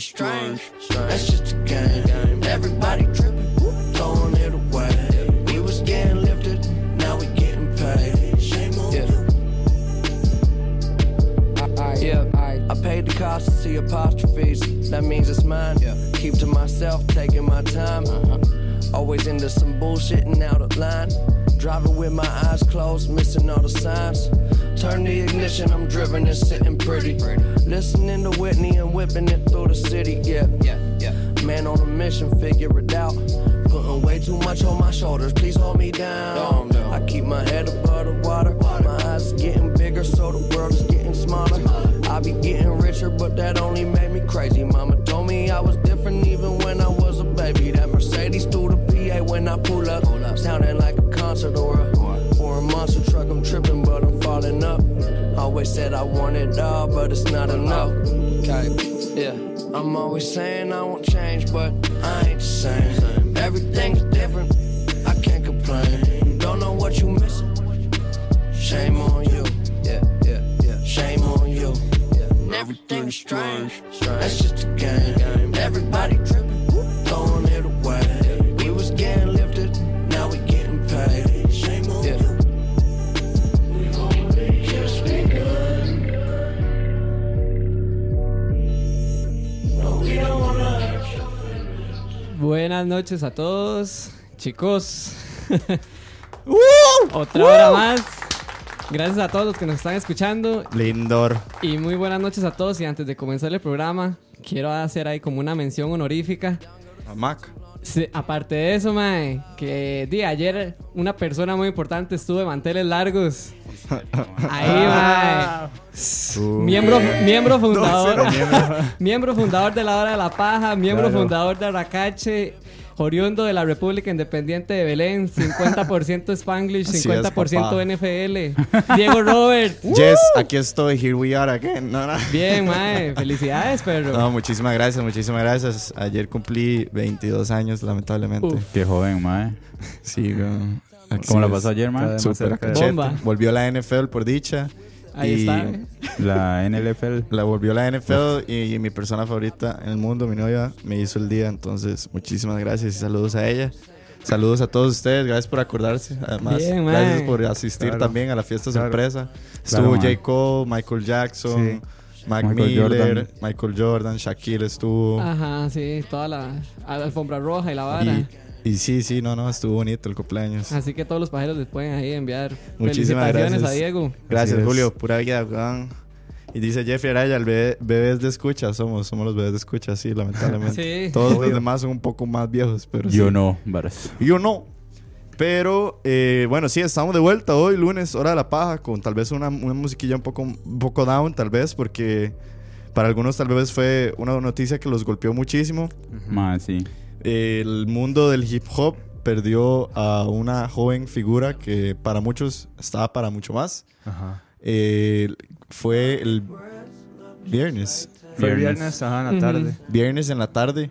Is strange. That's just a game. Everybody tripping, throwing it away. We was getting lifted, now we getting paid. Shame on you. Yeah, I, I paid the cost to see apostrophes. That means it's mine. Yeah. Keep to myself, taking my time. Uh-huh. Always into some bullshit and out of line. Driving with my eyes closed, missing all the signs. Turn the ignition, I'm driven and sitting pretty. Listening to Whitney and whipping it through the city. Yeah, yeah, yeah. Man on a mission, figure it out. Putting way too much on my shoulders, please hold me down. I keep my head above the water. My eyes getting bigger, so the world is getting smaller. I be getting richer, but that only made me crazy. Mama told me I was different even when I was a baby. That Mercedes through the PA when I pull up, sounding like a concert or a or a monster truck. I'm tripping, but I'm falling up. Always said I want it all, but it's not enough. Okay, yeah. I'm always saying I won't change, but I ain't the same. Everything's different. I can't complain. Don't know what you missing. Shame on you. Yeah, yeah, yeah. Shame on you. Yeah. Everything is strange. That's just a game. Everybody tripping, Buenas noches a todos, chicos. Otra hora más. Gracias a todos los que nos están escuchando Lindor. y muy buenas noches a todos. Y antes de comenzar el programa, quiero hacer ahí como una mención honorífica. A Mac. Sí, aparte de eso, mae, que di, ayer una persona muy importante estuvo de manteles largos. Ahí, mae. Miembro, miembro fundador. miembro fundador de la Hora de la Paja, miembro Claro. fundador de Aracache, oriundo de la República Independiente de Belén, 50% Spanglish, Así es, 50% papá. NFL. Diego Robert. Yes, aquí estoy. Here we are again. No, no. Bien, mae. Felicidades, perro. No, muchísimas gracias, muchísimas gracias. Ayer cumplí 22 años, lamentablemente. Uf. Qué joven, mae. Sí, ¿Cómo la pasó ayer, mae? Cachete. Bomba. Volvió la NFL por dicha. Ahí y está. ¿eh? La NLFL. La volvió la NFL y, mi persona favorita en el mundo, mi novia, me hizo el día. Entonces, muchísimas gracias y saludos a ella. Saludos a todos ustedes, gracias por acordarse. Además, Bien, gracias por asistir Claro. también a la fiesta Claro. sorpresa. Claro, Estuvo man. J. Cole, Michael Jackson, Mac Michael Miller, Jordan. Michael Jordan, Shaquille estuvo. Ajá, sí, toda la alfombra roja y la vara. Y, y sí, sí, no, no, estuvo bonito el cumpleaños. Así que todos los pajeros les pueden ahí enviar Muchísimas felicitaciones gracias. a Diego. Gracias. Julio, pura vida, weón. Y dice Jeffrey Araya, el bebé, bebés de escucha, somos, somos los bebés de escucha, sí, lamentablemente. Sí. Todos los Obvio. demás son un poco más viejos, pero Yo sí. no, varas. Yo no. Pero, eh, bueno, sí, estamos de vuelta hoy, lunes, hora de la paja, con tal vez una, una musiquilla un poco, un poco down, tal vez, porque para algunos tal vez fue una noticia que los golpeó muchísimo. Mae, sí. El mundo del hip hop perdió a una joven figura que para muchos estaba para mucho más. Ajá. Eh, fue el viernes. Fue Viernes. viernes, ajá, en la tarde. Viernes en la tarde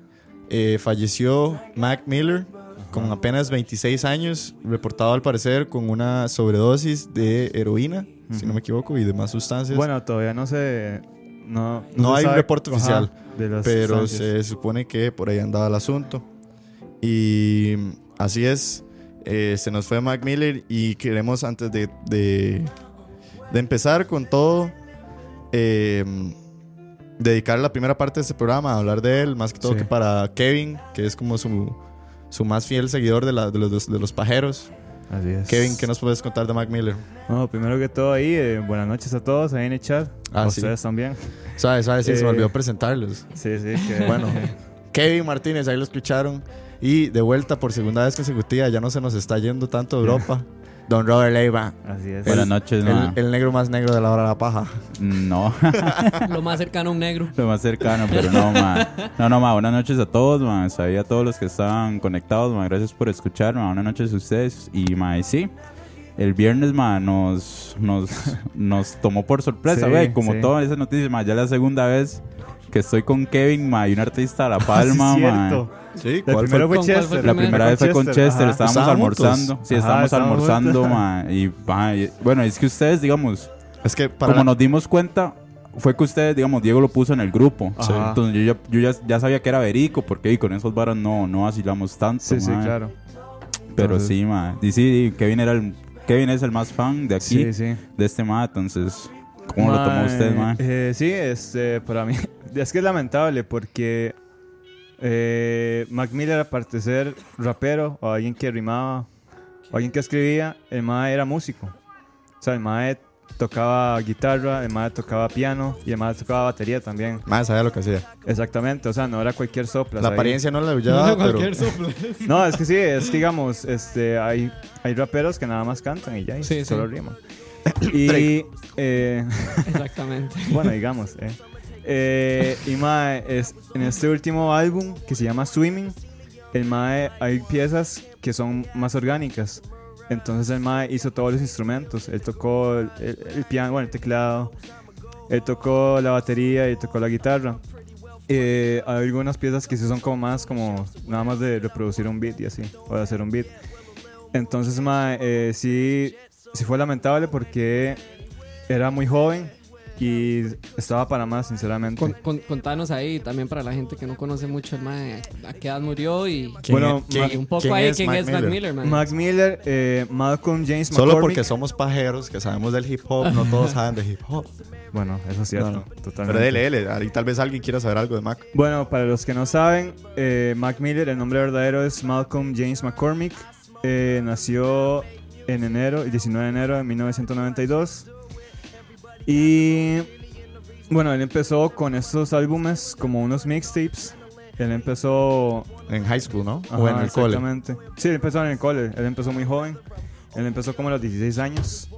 eh, falleció Mac Miller con apenas 26 años, reportado al parecer con una sobredosis de heroína, si no me equivoco, y demás sustancias. Bueno, todavía no se no, No se hay un reporte oficial, pero se supone que por ahí andaba el asunto. Y así es, eh, se nos fue Mac Miller y queremos antes de, de, de empezar con todo, eh, dedicar la primera parte de este programa a hablar de él, más que todo Sí. que para Kevin, que es como su, su más fiel seguidor de, la- de los, de los pajeros. Así es. Kevin, ¿qué nos puedes contar de Mac Miller? No, primero que todo ahí, eh, buenas noches a todos ahí en el chat. Ah, a sí. ustedes también. Sabes, sabes, sí, se me Eh, olvidó presentarlos. Sí, sí. Que, Bueno, Kevin Martínez, ahí lo escucharon. Y de vuelta por segunda vez consecutiva, ya no se nos está yendo tanto Europa. Don Robert Leiva, Así es. Buenas noches, ma. el, el negro más negro de la hora de la paja. No, Lo más cercano a un negro. lo más cercano, pero no, ma. No, no, ma. Buenas noches a todos, ma. Ahí a todos los que están conectados, ma. Gracias por escuchar, ma. Buenas noches a ustedes. Y, ma, y sí. El viernes, ma, nos, nos, nos tomó por sorpresa, Sí, güey. Como sí. todas esas noticias, ma. Ya la segunda vez que estoy con Kevin, ma. Y un artista de La Palma, Sí, ma. cierto. Sí, La ¿cuál primera fue? fue ¿Con cuál fue Chester. el La primero? primera vez fue con Chester, ajá. estábamos almorzando. Sí, Ajá, estábamos almorzando, ma. Y, ma, y- bueno, es que ustedes, digamos, Es que para como la- nos dimos cuenta, fue que ustedes, digamos, Diego lo puso en el grupo. Ajá. Entonces yo, ya, yo ya, ya sabía que era verico, porque y con esos varas no, no vacilamos tanto. Sí, sí, claro. Pero Entonces- sí, ma. Y sí, Kevin, era el, Kevin es el más fan de aquí, Sí, sí. de este ma. Entonces, ¿cómo lo tomó usted, ma? eh, sí, este, para mí es que es lamentable porque eh, Mac Miller, aparte de ser rapero o alguien que rimaba o alguien que escribía, el mae era músico. O sea, el mae tocaba guitarra, el mae tocaba piano y el mae tocaba batería también. Más sabía lo que hacía. Exactamente, o sea, no era cualquier sopla. La apariencia no la llevaba, pero... No, es que sí, es que digamos, este, hay, hay raperos que nada más cantan y ya, y Sí, solo sí. riman. Y, eh, Exactamente. bueno, digamos, eh. Eh, y mae, es, en este último álbum que se llama Swimming, el mae hay piezas que son más orgánicas. Entonces el mae hizo todos los instrumentos. Él tocó el, el- piano, bueno, el teclado. Él tocó la batería y tocó la guitarra. Eh, hay algunas piezas que sí son como más como nada más de reproducir un beat y así, o de hacer un beat. Entonces, mae, eh, sí, sí fue lamentable porque era muy joven y estaba para más, sinceramente. Con- con- contanos ahí también para la gente que no conoce mucho el mae, a qué edad murió y, ¿Quién Bueno, es- y un poco quién ahí es quién Mac es Mac Miller? Miller, man. Max Miller, eh, Malcolm James Solo McCormick. porque somos pajeros, que sabemos del hip hop, no todos saben de hip hop. Bueno, eso es cierto, No, no. totalmente. Pero dele, dele. Ahí tal vez alguien quiera saber algo de Mac. Bueno, para los que no saben, eh, Mac Miller, el nombre verdadero es Malcolm James McCormick. Eh, nació en enero, el 19 de enero de 1992. Y bueno, él empezó con estos álbumes como unos mixtapes. Él empezó En high school, ¿no? Ajá, o en el cole. exactamente. Sí, él empezó en el cole. Él empezó muy joven. Él empezó como a los 16 años.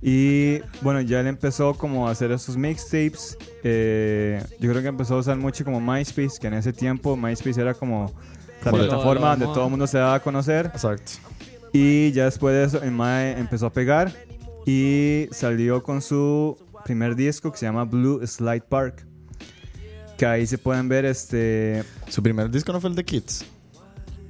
Y bueno, ya él empezó como a hacer esos mixtapes. Eh, yo creo que empezó a usar mucho como MySpace, que en ese tiempo MySpace era como la plataforma donde todo el mundo se daba a conocer. Exacto. Y ya después de eso, el Mae empezó a pegar y salió con su primer disco que se llama Blue Slide Park. Que ahí se pueden ver este Su primer disco no fue el de Kids.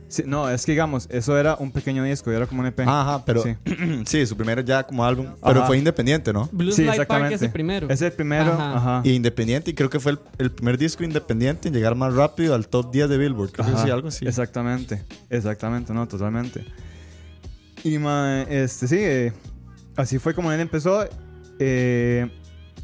Sí, no, es que digamos, eso era un pequeño disco, era como un EP. Ajá, pero Sí. sí, su primero ya como álbum. Pero Ajá. fue independiente, ¿no? Blue Sí, Slide Park exactamente. es el primero. Es el primero, Ajá. ajá. Y independiente, y creo que fue el, el primer disco independiente en llegar más rápido al top 10 de Billboard. Creo que Ajá, sí, algo así. Exactamente, exactamente, no, totalmente. Y ma, este, sí, eh, así fue como él empezó. Eh,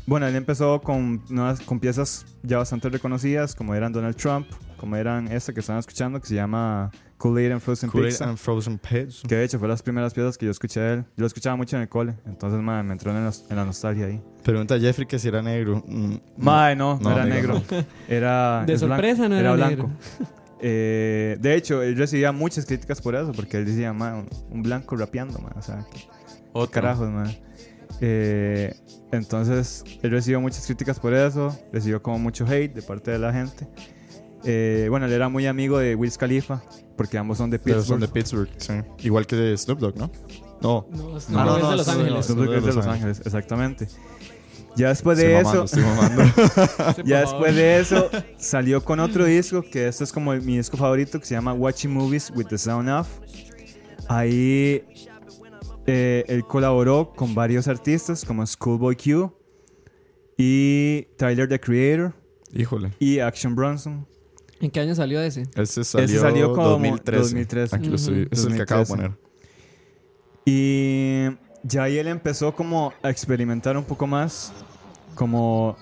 bueno, él empezó con, nuevas, con piezas ya bastante reconocidas, como eran Donald Trump, como eran esta que están escuchando, que se llama Kool-Aid and Frozen Kool-Aid Pizza. and Frozen Pits. Que de hecho fue las primeras piezas que yo escuché de él. Yo lo escuchaba mucho en el cole, entonces ma, me entró en la, en la nostalgia ahí. Pregunta a Jeffrey que si era negro. Mm, Mae, no, no, No, era amigo, negro. Era. De blanco, sorpresa no era blanco. negro. Eh, de hecho, él recibía muchas críticas por eso, porque él decía, "Ma, un, un blanco rapeando, ma", O sea, ¿qué Otro. carajos, man. Eh, entonces, él recibió muchas críticas por eso. Recibió como mucho hate de parte de la gente. Eh, bueno, él era muy amigo de Wiz Khalifa, porque ambos son de Pero Pittsburgh. son de Pittsburgh, sí. Igual que de Snoop Dogg, ¿no? No. No, No, Snoop no, Dogg es no, de Los Ángeles. Snoop Dogg es de Los Ángeles, exactamente. Ya después de Estoy eso, mamando, estoy mamando. Sí, Ya después de eso salió con otro disco que este es como mi disco favorito que se llama Watching Movies with the Sound Off. Ahí eh, él colaboró con varios artistas como Schoolboy Q Y Tyler the Creator Híjole. y Action Bronson. ¿En qué año salió ese? Ese salió, salió como 2013. 2013. Aquí lo estoy, ese es el que acabo de 2013. poner. Y ya ahí él empezó como a experimentar un poco más, como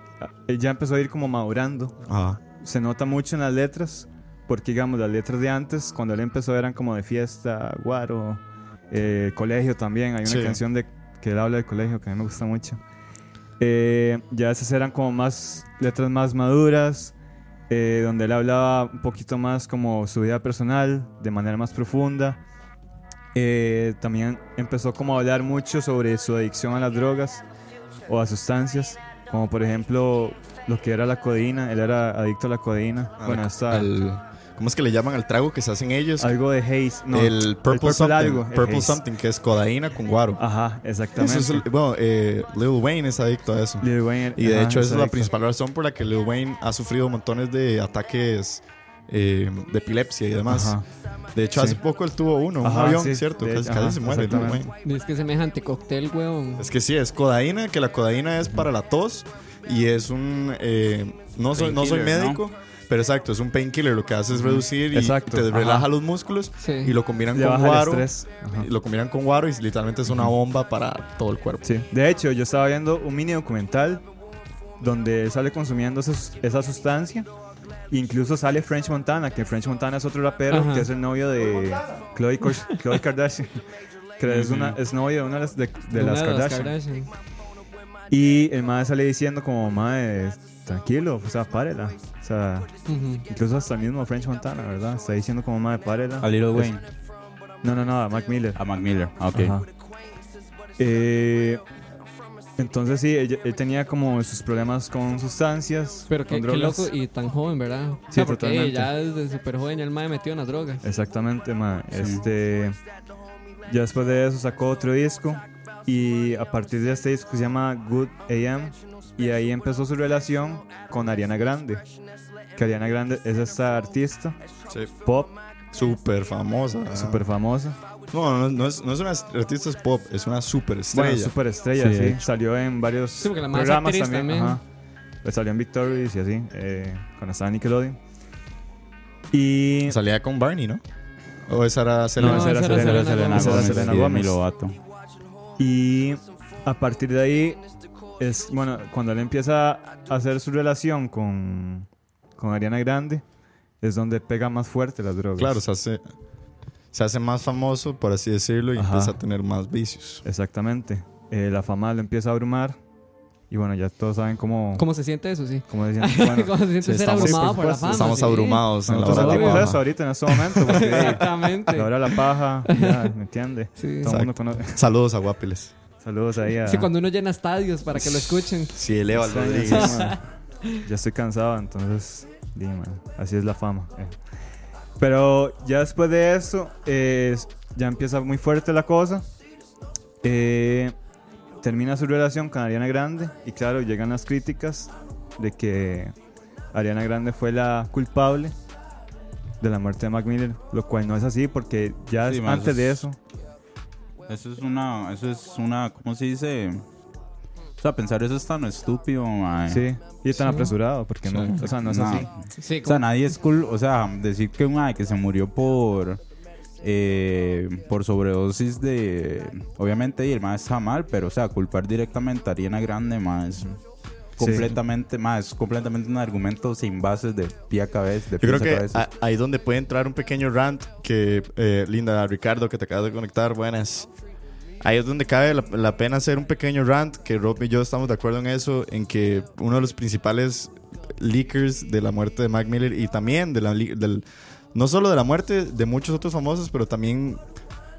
él ya empezó a ir como madurando. Ajá. Se nota mucho en las letras, porque digamos las letras de antes, cuando él empezó eran como de fiesta, guaro, eh, colegio también. Hay una Sí. canción de que él habla del colegio que a mí me gusta mucho. Eh, ya esas eran como más letras más maduras, eh, donde él hablaba un poquito más como su vida personal, de manera más profunda. Eh, también empezó como a hablar mucho sobre su adicción a las drogas o a sustancias, como por ejemplo lo que era la codeína. Él era adicto a la codeína. bueno, hasta Al- ¿Cómo es que le llaman al trago que se hacen ellos? algo de haze. No, el Purple, something. algo. el Purple haze. something, que es codaína con guaro. Ajá, exactamente. Eso es el- bueno, eh, Lil Wayne es adicto a eso. Lil Wayne, Y de ajá, hecho, esa es la principal razón por la que Lil Wayne ha sufrido montones de ataques eh, de epilepsia y demás. Ajá. De hecho, Sí. hace poco él tuvo uno, un Ajá, avión, sí, ¿cierto? de Casi, casi ajá, se muere Lil exactamente. Wayne. Es que semejante cóctel, weón. Es que sí, es codaína, que la codaína es para la tos y es un... eh, no, soy, no soy Painkiller, ¿no? Pero exacto, es un painkiller. Lo que hace es reducir y Exacto, te ajá. relaja los músculos Sí. y lo combinan Le con guaro. estrés. Ajá. y Lo combinan con guaro y literalmente es una bomba para todo el cuerpo. Sí. De hecho, yo estaba viendo un mini documental donde sale consumiendo esa, sustancia. Incluso sale French Montana, que French Montana es otro rapero Ajá. que es el novio de Khloe Kardashian. Que es, una, es novio de una de las, de, de Una las de las Kardashian. Kardashian. Y el madre sale diciendo como, madre, tranquilo, o sea, párela. O sea, Ujú. incluso hasta el mismo French Montana, ¿verdad? Está diciendo como, madre, párela. A Lil Es- Wayne. No, no, no, a Mac Miller. A Mac Miller. Ah, Ok. Ajá. Eh, entonces sí, él, él tenía como sus problemas con sustancias, Pero con qué, qué loco y tan joven, ¿verdad? Sí, sea, porque totalmente. ya desde súper joven ya el mae metido en las drogas. Exactamente, ma. Este, ya después de eso sacó otro disco y a partir de este disco se llama Good AM y ahí empezó su relación con Ariana Grande. Que Ariana Grande es esta artista Sí. pop Súper famosa. súper famosa. No, no, no es, no es una artista es pop, es una super estrella. Bueno, súper estrella, Sí, sí. Salió en varios Sí, porque la más programas actriz también. también. Ajá. Pues salió en Victorious y así, eh, cuando estaba Nickelodeon. Y Salía con Barney, ¿no? O esa era Selena. No, esa era Selena, Selena Selena Selena. Y a partir de ahí, es bueno, cuando él empieza a hacer su relación con, con Ariana Grande, es donde pega más fuerte las drogas. Claro, se hace, se hace más famoso, por así decirlo, y Ajá. empieza a tener más vicios. Exactamente. Eh, la fama lo empieza a abrumar. Y bueno, ya todos saben cómo. ¿Cómo se siente eso, sí? cómo decían. Bueno, ¿Cómo se siente sí, ser estamos- abrumado sí, por por la fama? Estamos sí. abrumados en la hora de la eso ahorita en este momento. Porque Exactamente. la hora de la paja, ya, ¿me entiende? Sí. Todo el mundo conoce. Saludos a Guapiles. Saludos ahí a. Sí, cuando uno llena estadios para que lo escuchen. Sí, Eleva Sí, Rodríguez. Ya estoy cansado, entonces, di, man, así es la fama. eh. Pero ya después de eso, eh, ya empieza muy fuerte la cosa. Eh, termina su relación con Ariana Grande y claro, llegan las críticas de que Ariana Grande fue la culpable de la muerte de Mac Miller, lo cual no es así porque ya Sí, es- man, antes eso de es- eso, Eso es una, eso es una, ¿cómo se dice? O sea, pensar eso es tan estúpido, sí, y tan Sí. apresurado porque no, o sea, no es No. así. Sí, O sea, nadie es cool, o sea, decir que que se murió por eh, por sobredosis de obviamente y el mae está mal, pero o sea, culpar directamente a Ariana Grande más completamente más completamente un argumento sin bases de pie a cabeza, de Yo creo a que cabeza. a- ahí donde puede entrar un pequeño rant que, eh, Linda, Ricardo, que te acabas de conectar, buenas. Ahí es donde cabe la, la pena hacer un pequeño rant, que Rob y yo estamos de acuerdo en eso, en que uno de los principales leakers de la muerte de Mac Miller y también de la, del, no solo de la muerte de muchos otros famosos, pero también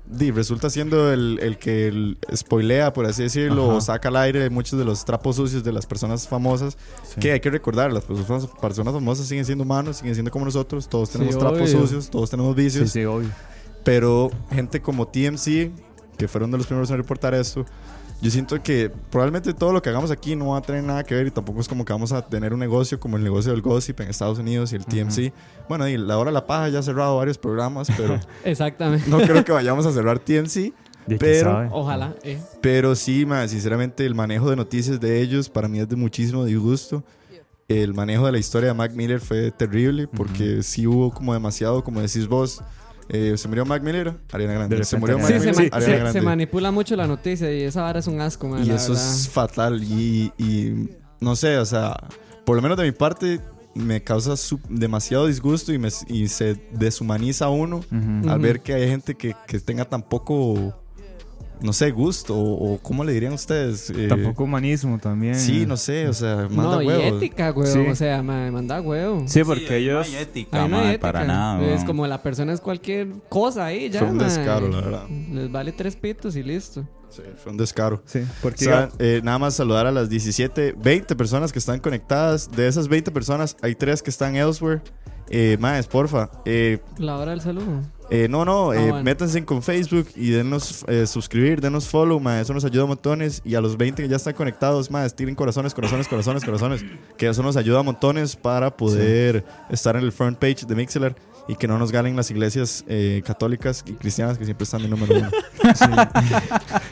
di, resulta siendo el, el que el spoilea, por así decirlo, Ajá. o saca al aire muchos de los trapos sucios de las personas famosas. Sí. Que hay que recordar, las personas, personas famosas siguen siendo humanos, siguen siendo como nosotros, todos tenemos Sí, trapos obvio. sucios, todos tenemos Sí, vicios, sí, obvio. pero gente como TMC, que fueron de los primeros en reportar esto, yo siento que probablemente todo lo que hagamos aquí no va a tener nada que ver y tampoco es como que vamos a tener un negocio como el negocio del gossip en Estados Unidos y el TMC. Bueno, y la hora de la paja ya ha cerrado varios programas, pero Exactamente. no creo que vayamos a cerrar TMC. Pero-. Ojalá. eh. Pero sí, ma, sinceramente, el manejo de noticias de ellos para mí es de muchísimo disgusto. El manejo de la historia de Mac Miller fue terrible porque sí hubo como demasiado, como decís vos. Eh, se murió Mac Miller, Ariana Grande. De Se murió Mac Sí, Ariana se, Miller, ma- Ariana se- Grande. se manipula mucho la noticia y esa vara es un asco, man. Y eso verdad. es fatal. Y, y no sé, o sea, por lo menos de mi parte, me causa su- demasiado disgusto y, me, y se deshumaniza a uno Ujú. al ver que hay gente que, que tenga tan poco, no sé, gusto. O, o ¿cómo le dirían ustedes? Eh, Tampoco humanismo también. Sí, no sé, o sea, manda No, y huevos. ética, güey. Sí. O sea, man, manda huevo. Sí, porque ahí ellos. No hay ética, Ahí no hay ética. para nada. Es como la persona es cualquier cosa ahí, ya. Fue un man. descaro, la verdad. Les vale tres pitos y listo. Sí, fue un descaro. Sí, O porque. sea, eh, nada más saludar a las 17, 20 personas que están conectadas. De esas 20 personas, hay 3 que están elsewhere. Eh, más, porfa. Eh, La hora del saludo. Eh, no, no, eh, bueno. métanse con Facebook y denos eh, suscribir, denos follow, ma, eso nos ayuda montones. Y a los 20 que ya están conectados, más, tiren corazones, corazones, corazones, corazones. Que eso nos ayuda montones para poder estar en el front page de Mixler y que no nos galen las iglesias eh, católicas y cristianas que siempre están de número uno.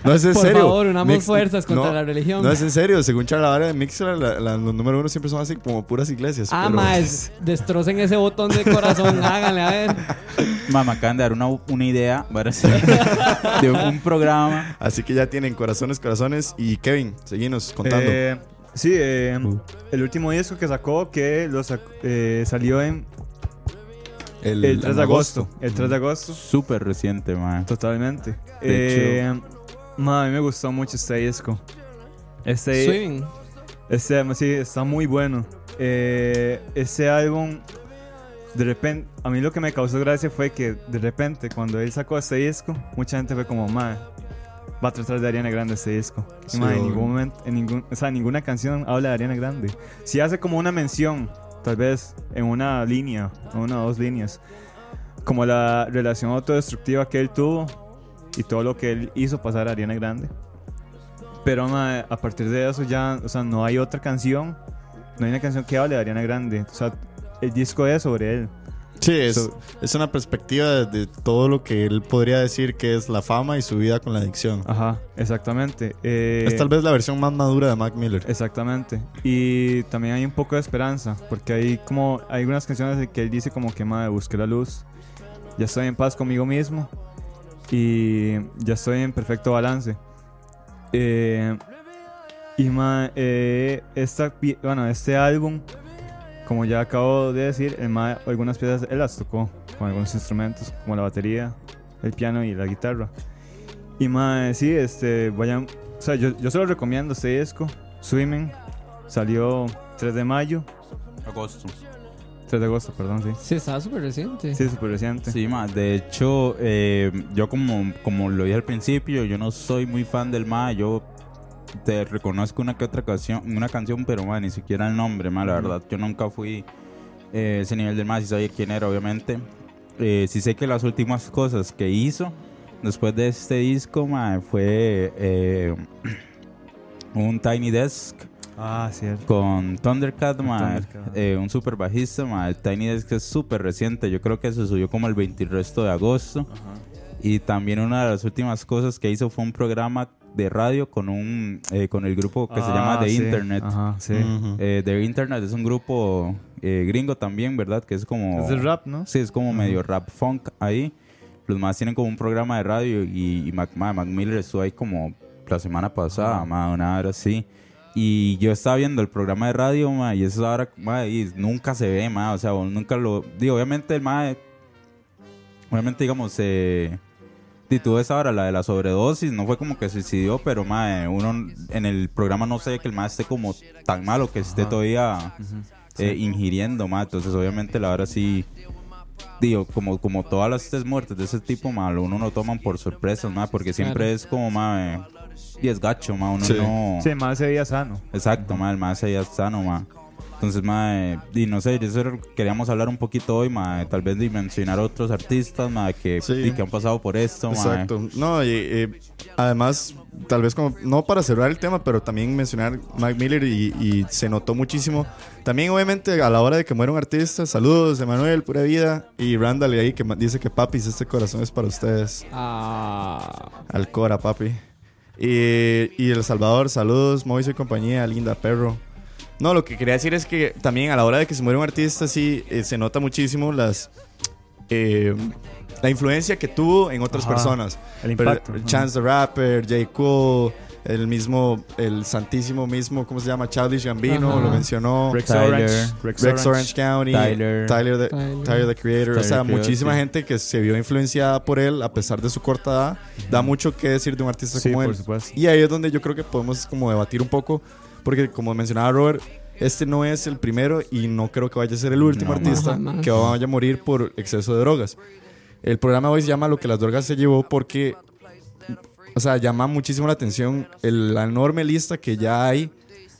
No es en Por serio. favor, unamos Mix- fuerzas contra no, la religión. No es en serio, según Charlavara de la- la- los número uno siempre son así como puras iglesias. Ah, pero- más, destrocen ese botón de corazón, háganle, a ver. Mamá, acaban de dar una, una idea para de un, un programa. Así que ya tienen corazones, corazones. Y Kevin, seguinos contando. Eh, sí, eh, el último disco que sacó que lo sac- eh, salió en el 3 de agosto. El 3 de agosto. Súper reciente, man. Totalmente. De Eh, ma, a mí me gustó mucho este disco. Este, Swimming. este sí, está muy bueno. Eh, este álbum, de repente, a mí lo que me causó gracia fue que de repente cuando él sacó este disco, mucha gente fue como, ma, va a tratar de Ariana Grande este disco. Y, Sí, ma, en obvio. ningún momento, en ningún, o sea, ninguna canción habla de Ariana Grande. Si hace como una mención, tal vez en una línea, una o dos líneas, como la relación autodestructiva que él tuvo y todo lo que él hizo pasar a Ariana Grande. Pero ma, a partir de eso ya, o sea, no hay otra canción, no hay una canción que hable de Ariana Grande. O sea, el disco es sobre él. Sí, es, so- es una perspectiva de, de todo lo que él podría decir que es la fama y su vida con la adicción. Ajá, exactamente. Eh, es tal vez la versión más madura de Mac Miller. Exactamente. Y también hay un poco de esperanza, porque hay como hay algunas canciones de que él dice como que madre, busqué la luz. Ya estoy en paz conmigo mismo y ya estoy en perfecto balance. Eh, y ma, eh, esta, bueno, este álbum, como ya acabo de decir, el ma, algunas piezas él las tocó con algunos instrumentos, como la batería, el piano y la guitarra. Y más, sí, este, vayan, o sea, yo, yo se lo recomiendo este disco, Swimming, salió 3 de mayo, Agosto. 3 de agosto, perdón, sí. Sí, estaba súper reciente. Sí, súper reciente. Sí, ma. De hecho, eh, yo como, como lo dije al principio, yo no soy muy fan del ma. Yo te reconozco una que otra canción, una canción, pero ma, ni siquiera el nombre, ma. La verdad, yo nunca fui eh, ese nivel del ma. Si sabía quién era, obviamente. Eh, sí sé que las últimas cosas que hizo después de este disco, ma, fue eh, un Tiny Desk Ah, cierto. con Thundercat, ma, eh, un super bajista, ma, el Tiny Desk es súper reciente, yo creo que se subió como el 20 y resto de agosto. Y también una de las últimas cosas que hizo fue un programa de radio con un eh, con el grupo que se llama Ah, The sí. Internet. Ajá, sí. Ujú. Eh, The Internet es un grupo eh, gringo también, ¿verdad? Que es como... Es de rap, ¿no? Sí, es como medio rap funk ahí. Los más tienen como un programa de radio y, y Mac, ma, Mac Miller estuvo ahí como la semana pasada, ma, una hora así. Y yo estaba viendo el programa de radio, ma, y eso ahora, ma, y nunca se ve, ma, o sea, nunca lo... Digo, obviamente el ma, obviamente digamos, eh, y tuvo esa hora, la de la sobredosis, no fue como que suicidió, pero ma, uno en el programa no sé que el ma esté como tan malo que esté todavía eh, ingiriendo, ma, entonces obviamente la hora sí digo, como, como todas las tres muertes de ese tipo, ma, uno lo toman por sorpresas, ma, porque siempre Claro. es como, ma, eh, y es gacho, ma, uno Sí. no... Sí, más ese día sano. Exacto, ma, el ma se ya sano, ma. Entonces, mae, y no sé, eso queríamos hablar un poquito hoy, mae, tal vez de mencionar otros artistas, mae, que, Sí. y que han pasado por esto, mae. Exacto. No, y, eh, además, tal vez como, no para cerrar el tema, pero también mencionar Mac Miller y, y se notó muchísimo. También, obviamente, a la hora de que muera un artista, saludos, Emanuel, pura vida. Y Randall ahí que dice que papis, este corazón es para ustedes. Ah. Al Cora, papi. Y, y El Salvador, saludos, Moisés y compañía, linda perro. No, lo que quería decir es que también a la hora de que se muere un artista, sí, eh, se nota muchísimo las eh, la influencia que tuvo en otras Ajá. personas. El Pero, impacto. ajá. Chance the Rapper, J. Cole, el mismo, el santísimo mismo, ¿cómo se llama? Childish Gambino, Ajá. lo mencionó. Rex Tyler. Orange. Rex, Rex Orange County, Tyler. Tyler, the, Tyler. Tyler the Creator, o sea, muchísima sí. gente que se vio influenciada por él a pesar de su corta edad, da mucho que decir de un artista Sí, como por él. supuesto. Y ahí es donde yo creo que podemos como debatir un poco, porque como mencionaba Robert, este no es el primero y no creo que vaya a ser el último No, artista que vaya a morir por exceso de drogas. El programa hoy se llama Lo que las drogas se llevó porque, o sea, llama muchísimo la atención el- la enorme lista que ya hay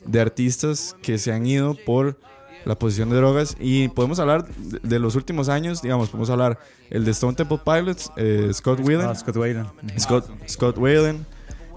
de artistas que se han ido por la posición de drogas y podemos hablar de, de los últimos años, digamos, podemos hablar el de Stone Temple Pilots, eh, Scott Whelan, Ah, Scott. Scott, Scott Whalen,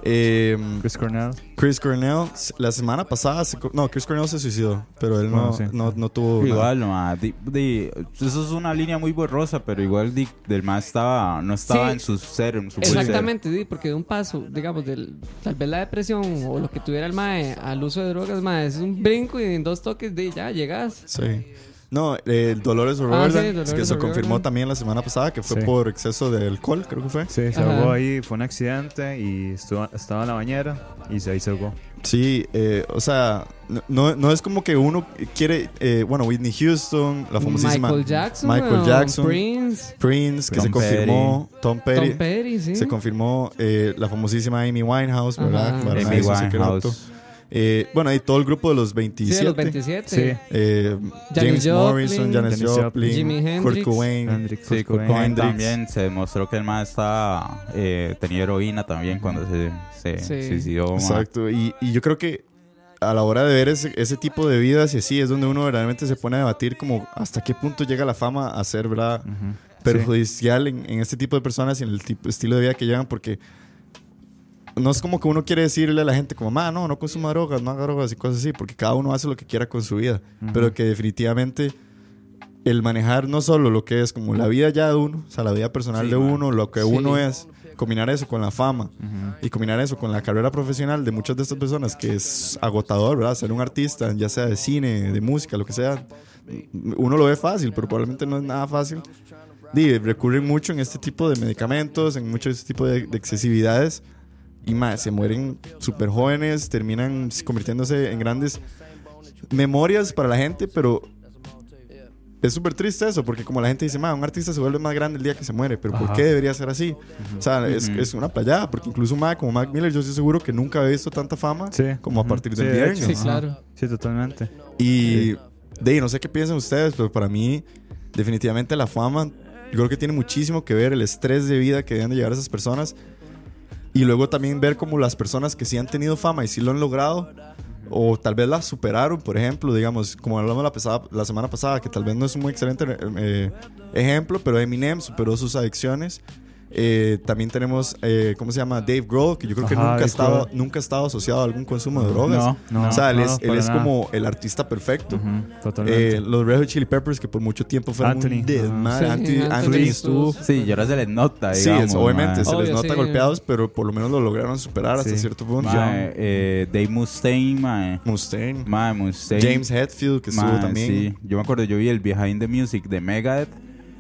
eh, Chris Cornell. Chris Cornell. La semana pasada, se no, Chris Cornell se suicidó, pero él no, Bueno, sí. no, no tuvo. nada. Igual, ma, di- di- eso es una línea muy borrosa, pero igual di- del más estaba, no estaba Sí. en su ser, en su ser. Exactamente, porque de un paso, digamos, del, tal vez la depresión o lo que tuviera el mae al uso de drogas, mae, es un brinco y en dos toques de ya llegas. Sí. No, el Dolores Ah, O'Riordan, sí, es Dolores que se confirmó también la semana pasada que fue Sí. por exceso de alcohol, creo que fue. Sí, se Ajá. ahogó ahí, fue un accidente y estuvo, estaba en la bañera y se ahí se ahogó. Sí, eh, o sea, no- no, es como que uno quiere, eh, bueno, Whitney Houston, la famosísima Michael Jackson, Michael Jackson, Prince, Prince, que Tom se confirmó, Tom Petty, Tom Petty, sí. se confirmó eh, la famosísima Amy Winehouse, ¿verdad? Para Amy. Winehouse. Eh, bueno, y todo el grupo de los Sí, 27. de los 27. Sí. eh, James Morrison, Joplin, Janis Janis Joplin, Joplin, Jimi Kurt Hendrix. Cobain. Hendrix, Sí, Kurt Kurt Cobain. Cobain Hendrix. también se demostró que el más estaba, eh, tenía heroína también cuando se, se Sí. suicidó. Exacto. Y, y yo creo que a la hora de ver ese, ese tipo de vidas y así es donde uno verdaderamente se pone a debatir como hasta qué punto llega la fama a ser ¿verdad? Perjudicial en, en este tipo de personas y en el tipo, estilo de vida que llevan porque no es como que uno quiere decirle a la gente como, ma, no, no consuma drogas, no haga drogas y cosas así, porque cada uno hace lo que quiera con su vida, pero que definitivamente el manejar no solo lo que es como la vida ya de uno, o sea, la vida personal Sí, de man. uno, lo que Sí. uno es, combinar eso con la fama y combinar eso con la carrera profesional de muchas de estas personas que es agotador, ¿verdad? Ser un artista, ya sea de cine, de música, lo que sea, uno lo ve fácil, pero probablemente no es nada fácil. Di, recurren mucho en este tipo de medicamentos, en mucho de este tipo de, de excesividades y más, se mueren súper jóvenes, terminan convirtiéndose en grandes memorias para la gente, pero es súper triste eso, porque como la gente dice, "Ma, un artista se vuelve más grande el día que se muere, pero ¿por Ajá. qué debería ser así? O sea, es, Ujú. es una playada, porque incluso ma, como Mac Miller, yo estoy seguro que nunca había visto tanta fama Sí. como a Ujú. partir Sí, del de viernes. Sí, claro. Sí, totalmente. Y de ahí, no sé qué piensan ustedes, pero para mí, definitivamente la fama, yo creo que tiene muchísimo que ver el estrés de vida que deben de llevar esas personas. Y luego también ver como las personas que sí han tenido fama y sí lo han logrado, o tal vez la superaron, por ejemplo, digamos, como hablamos la, pasada, la semana pasada, que tal vez no es un muy excelente eh, ejemplo, pero Eminem superó sus adicciones. Eh, también tenemos, eh, ¿cómo se llama? Dave Grohl, que yo creo que Ajá, nunca, ha estado, nunca ha estado asociado a algún consumo de drogas. No, No, o sea, él no, es, él es como el artista perfecto. Totalmente. Eh, los Red Hot Chili Peppers, que por mucho tiempo fueron Anthony, un desmadre. ajá. Anthony, Sí, Anthony Anthony estuvo. Sí, y ahora se les nota, Sí, es- obviamente se les Obvio, nota sí. golpeados, pero por lo menos lo lograron superar hasta Sí. cierto punto. Ma, eh, Dave Mustaine, ma. Mustaine, Mustaine. James Hetfield, que estuvo también. Sí, yo me acuerdo, yo vi el Behind the Music de Megadeth.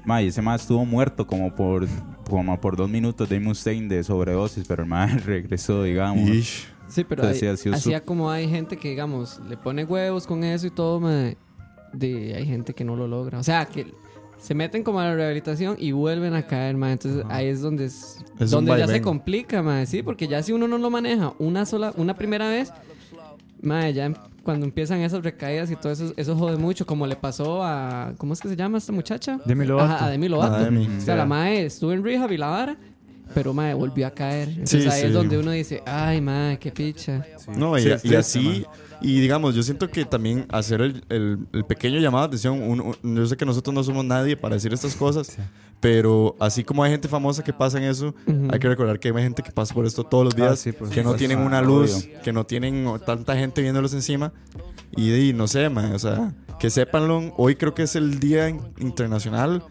Ma, y ese más estuvo muerto como por, como por dos minutos de Mustaine de sobredosis, pero el más regresó, digamos. Ish. Sí, pero Entonces, hay- hacía como hay gente que, digamos, le pone huevos con eso y todo, mae, de, hay gente que no lo logra. O sea, que se meten como a la rehabilitación y vuelven a caer, mae. Entonces ahí es donde, es, Es donde ya se complica, mae. Sí, porque ya si uno no lo maneja una sola, una primera vez, mae, ya em- cuando empiezan esas recaídas y todo eso, eso jode mucho. Como le pasó a, ¿cómo es que se llama esta muchacha? Demi Lovato. Ajá, a Demi Lovato. A Demi. O sea, la mae estuvo en rehab y la vara. Pero mae, volvió a caer. Entonces Sí, ahí sí. es donde uno dice, ay, mae, qué picha. No, y, Sí, y así, y digamos, yo siento que también hacer el, el- el pequeño llamado de atención, un- un- yo sé que nosotros no somos nadie para decir estas cosas, pero así como hay gente famosa que pasa en eso, hay que recordar que hay gente que pasa por esto todos los días, Ah, sí, por que no tienen una Ah, luz, obvio. que no tienen tanta gente viéndolos encima, y, y no sé, man, o sea, que sépanlo, hoy creo que es el Día in- Internacional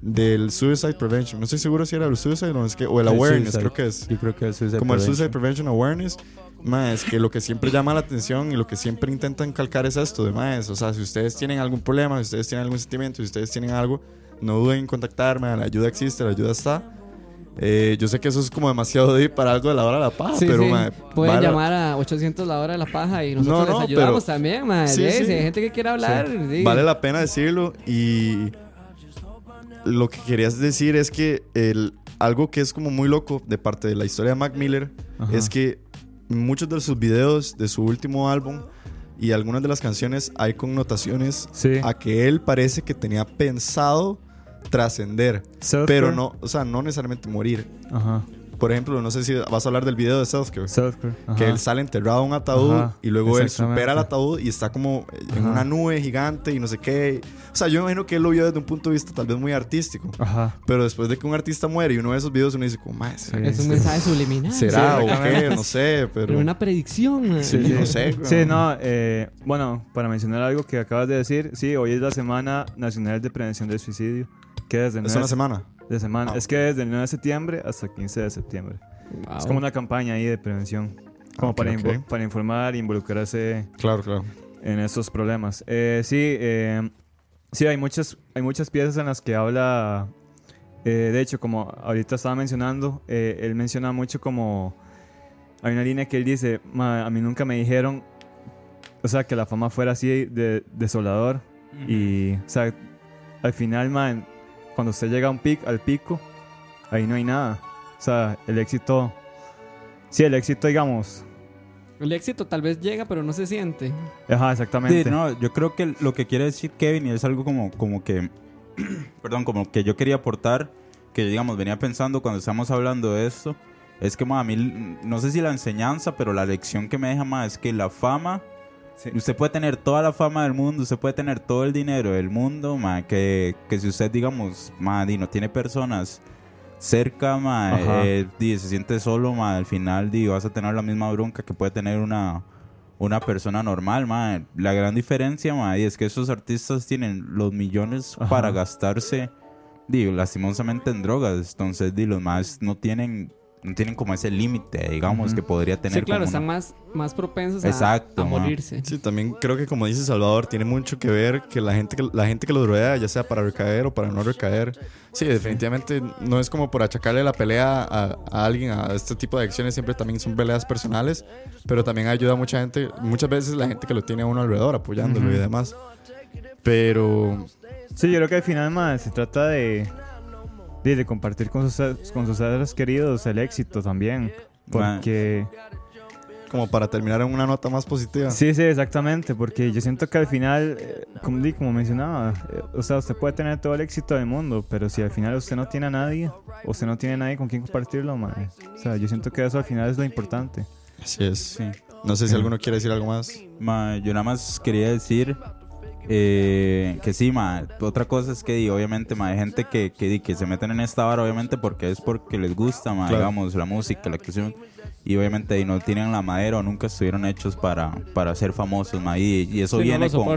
del Suicide Prevention, no estoy seguro si era el Suicide o, es que, o el Sí, Awareness, suicide. creo que es Yo creo que eso es como el Suicide Prevention Awareness, ma, es que lo que siempre llama la atención y lo que siempre intentan calcar es esto de más, o sea, si ustedes tienen algún problema, si ustedes tienen algún sentimiento, si ustedes tienen algo, no duden en contactarme, la ayuda existe, la ayuda está. Eh, yo sé que eso es como demasiado deep para algo de la hora de la paja, Sí, pero sí. ma, Pueden vale- llamar a 800 la hora de la paja y nosotros No, no, les ayudamos pero- también, mae. Sí, hay gente que quiere hablar. Vale la pena decirlo y lo que querías decir es que el, algo que es como muy loco de parte de la historia de Mac Miller Ajá. es que muchos de sus videos de su último álbum y algunas de las canciones hay connotaciones Sí. a que él parece que tenía pensado trascender, pero no, o sea, no necesariamente morir. Ajá. Por ejemplo, no sé si vas a hablar del video de Self-Care. Self-care. Que él sale enterrado en un ataúd Ajá, y luego él supera el ataúd y está como en Ajá. una nube gigante y no sé qué. O sea, yo me imagino que él lo vio desde un punto de vista tal vez muy artístico. Ajá. Pero después de que un artista muere y uno ve esos videos, uno dice, como, más, ¿será, Es un mensaje subliminal. ¿será Sí, o qué? No sé, pero... Pero una predicción, mae. Sí, no sé. Sí, no, eh, bueno, para mencionar algo que acabas de decir, sí, hoy es la Semana Nacional de Prevención del Suicidio. Que desde Es 9 una semana. De semana. Ah. Es que desde el 9 de septiembre hasta el 15 de septiembre. Wow. Es como una campaña ahí de prevención. Como Ok, para, ok. invo- para informar e involucrarse Claro, claro. en estos problemas. Eh, sí, eh, sí, hay muchas, hay muchas piezas en las que habla. eh, de hecho, como ahorita estaba mencionando, eh, él menciona mucho como. Hay una línea que él dice: "Ma, A mí nunca me dijeron. O sea, que la fama fuera así de desolador. Y, o sea, al final, man, cuando usted llega a un pic, al pico, ahí no hay nada. O sea, el éxito. Sí, el éxito, digamos. El éxito tal vez llega, pero no se siente. Ajá, exactamente. Sí, no, yo creo que lo que quiere decir Kevin y es algo como, como que, perdón, como que yo quería aportar, que digamos, venía pensando cuando estamos hablando de esto, es que ma, a mí, no sé si la enseñanza, pero la lección que me deja más es que la fama, Sí. usted puede tener toda la fama del mundo, usted puede tener todo el dinero del mundo, ma, que, que si usted, digamos, ma, di, no tiene personas cerca, ma, eh, di, se siente solo, ma, al final di, vas a tener la misma bronca que puede tener una, una persona normal, ma. La gran diferencia, ma, y es que esos artistas tienen los millones Ajá. para gastarse, digo, lastimosamente en drogas. Entonces, di, los más no tienen, no tienen como ese límite, digamos, Ujú. que podría tener Sí, claro, como están una- más, más propensos a, Exacto, a morirse. Sí, también creo que como dice Salvador, tiene mucho que ver que la gente que, la gente que los rodea, ya sea para recaer o para no recaer. Sí, definitivamente no es como por achacarle la pelea a, a alguien, a este tipo de acciones, siempre también son peleas personales, pero también ayuda a mucha gente, muchas veces la gente que lo tiene a uno alrededor, apoyándolo y Ujú. demás. Pero Sí, yo creo que al final, más se trata de, de, de compartir con sus, con sus seres queridos el éxito también. Porque... como para terminar en una nota más positiva. Sí, sí, exactamente. Porque yo siento que al final, eh, como, di- como mencionaba, eh, o sea, usted puede tener todo el éxito del mundo, pero si al final usted no tiene a nadie, o usted no tiene a nadie con quien compartirlo, O sea, yo siento que eso al final es lo importante. Así es. Sí. No sé si Sí. alguno quiere decir algo más. Ma, yo nada más quería decir eh, que sí, ma, otra cosa es que di, obviamente ma, hay gente que, que, di, que se meten en esta vara obviamente porque es porque les gusta, ma, Claro. digamos, la música, la actuación y obviamente di, no tienen la madera o nunca estuvieron hechos para, para ser famosos, ma, y, y eso Sí, viene con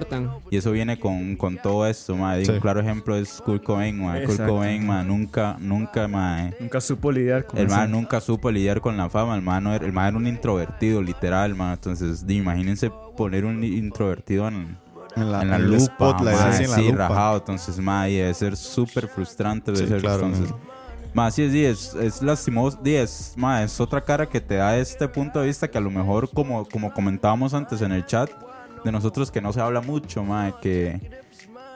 y eso viene con, con todo esto, ma, Sí. un claro ejemplo es Kurt Cobain, ma, Kurt Exacto. Cobain, ma, nunca, nunca, ma, eh, Nunca supo lidiar con el man nunca supo lidiar con la fama, el man, no era, el man era un introvertido, literal, man. Entonces, di, imagínense poner un introvertido en, En la, en la en lupa, spotlight, ma, así en la sí, lupa. rajado. Entonces, ma, y debe ser súper frustrante. Debe Sí, ser, claro, entonces, ma, sí, sí, es, es lastimoso, es, ma, es otra cara que te da este punto de vista que a lo mejor, como, como comentábamos antes en el chat, de nosotros que no se habla mucho, ma, que...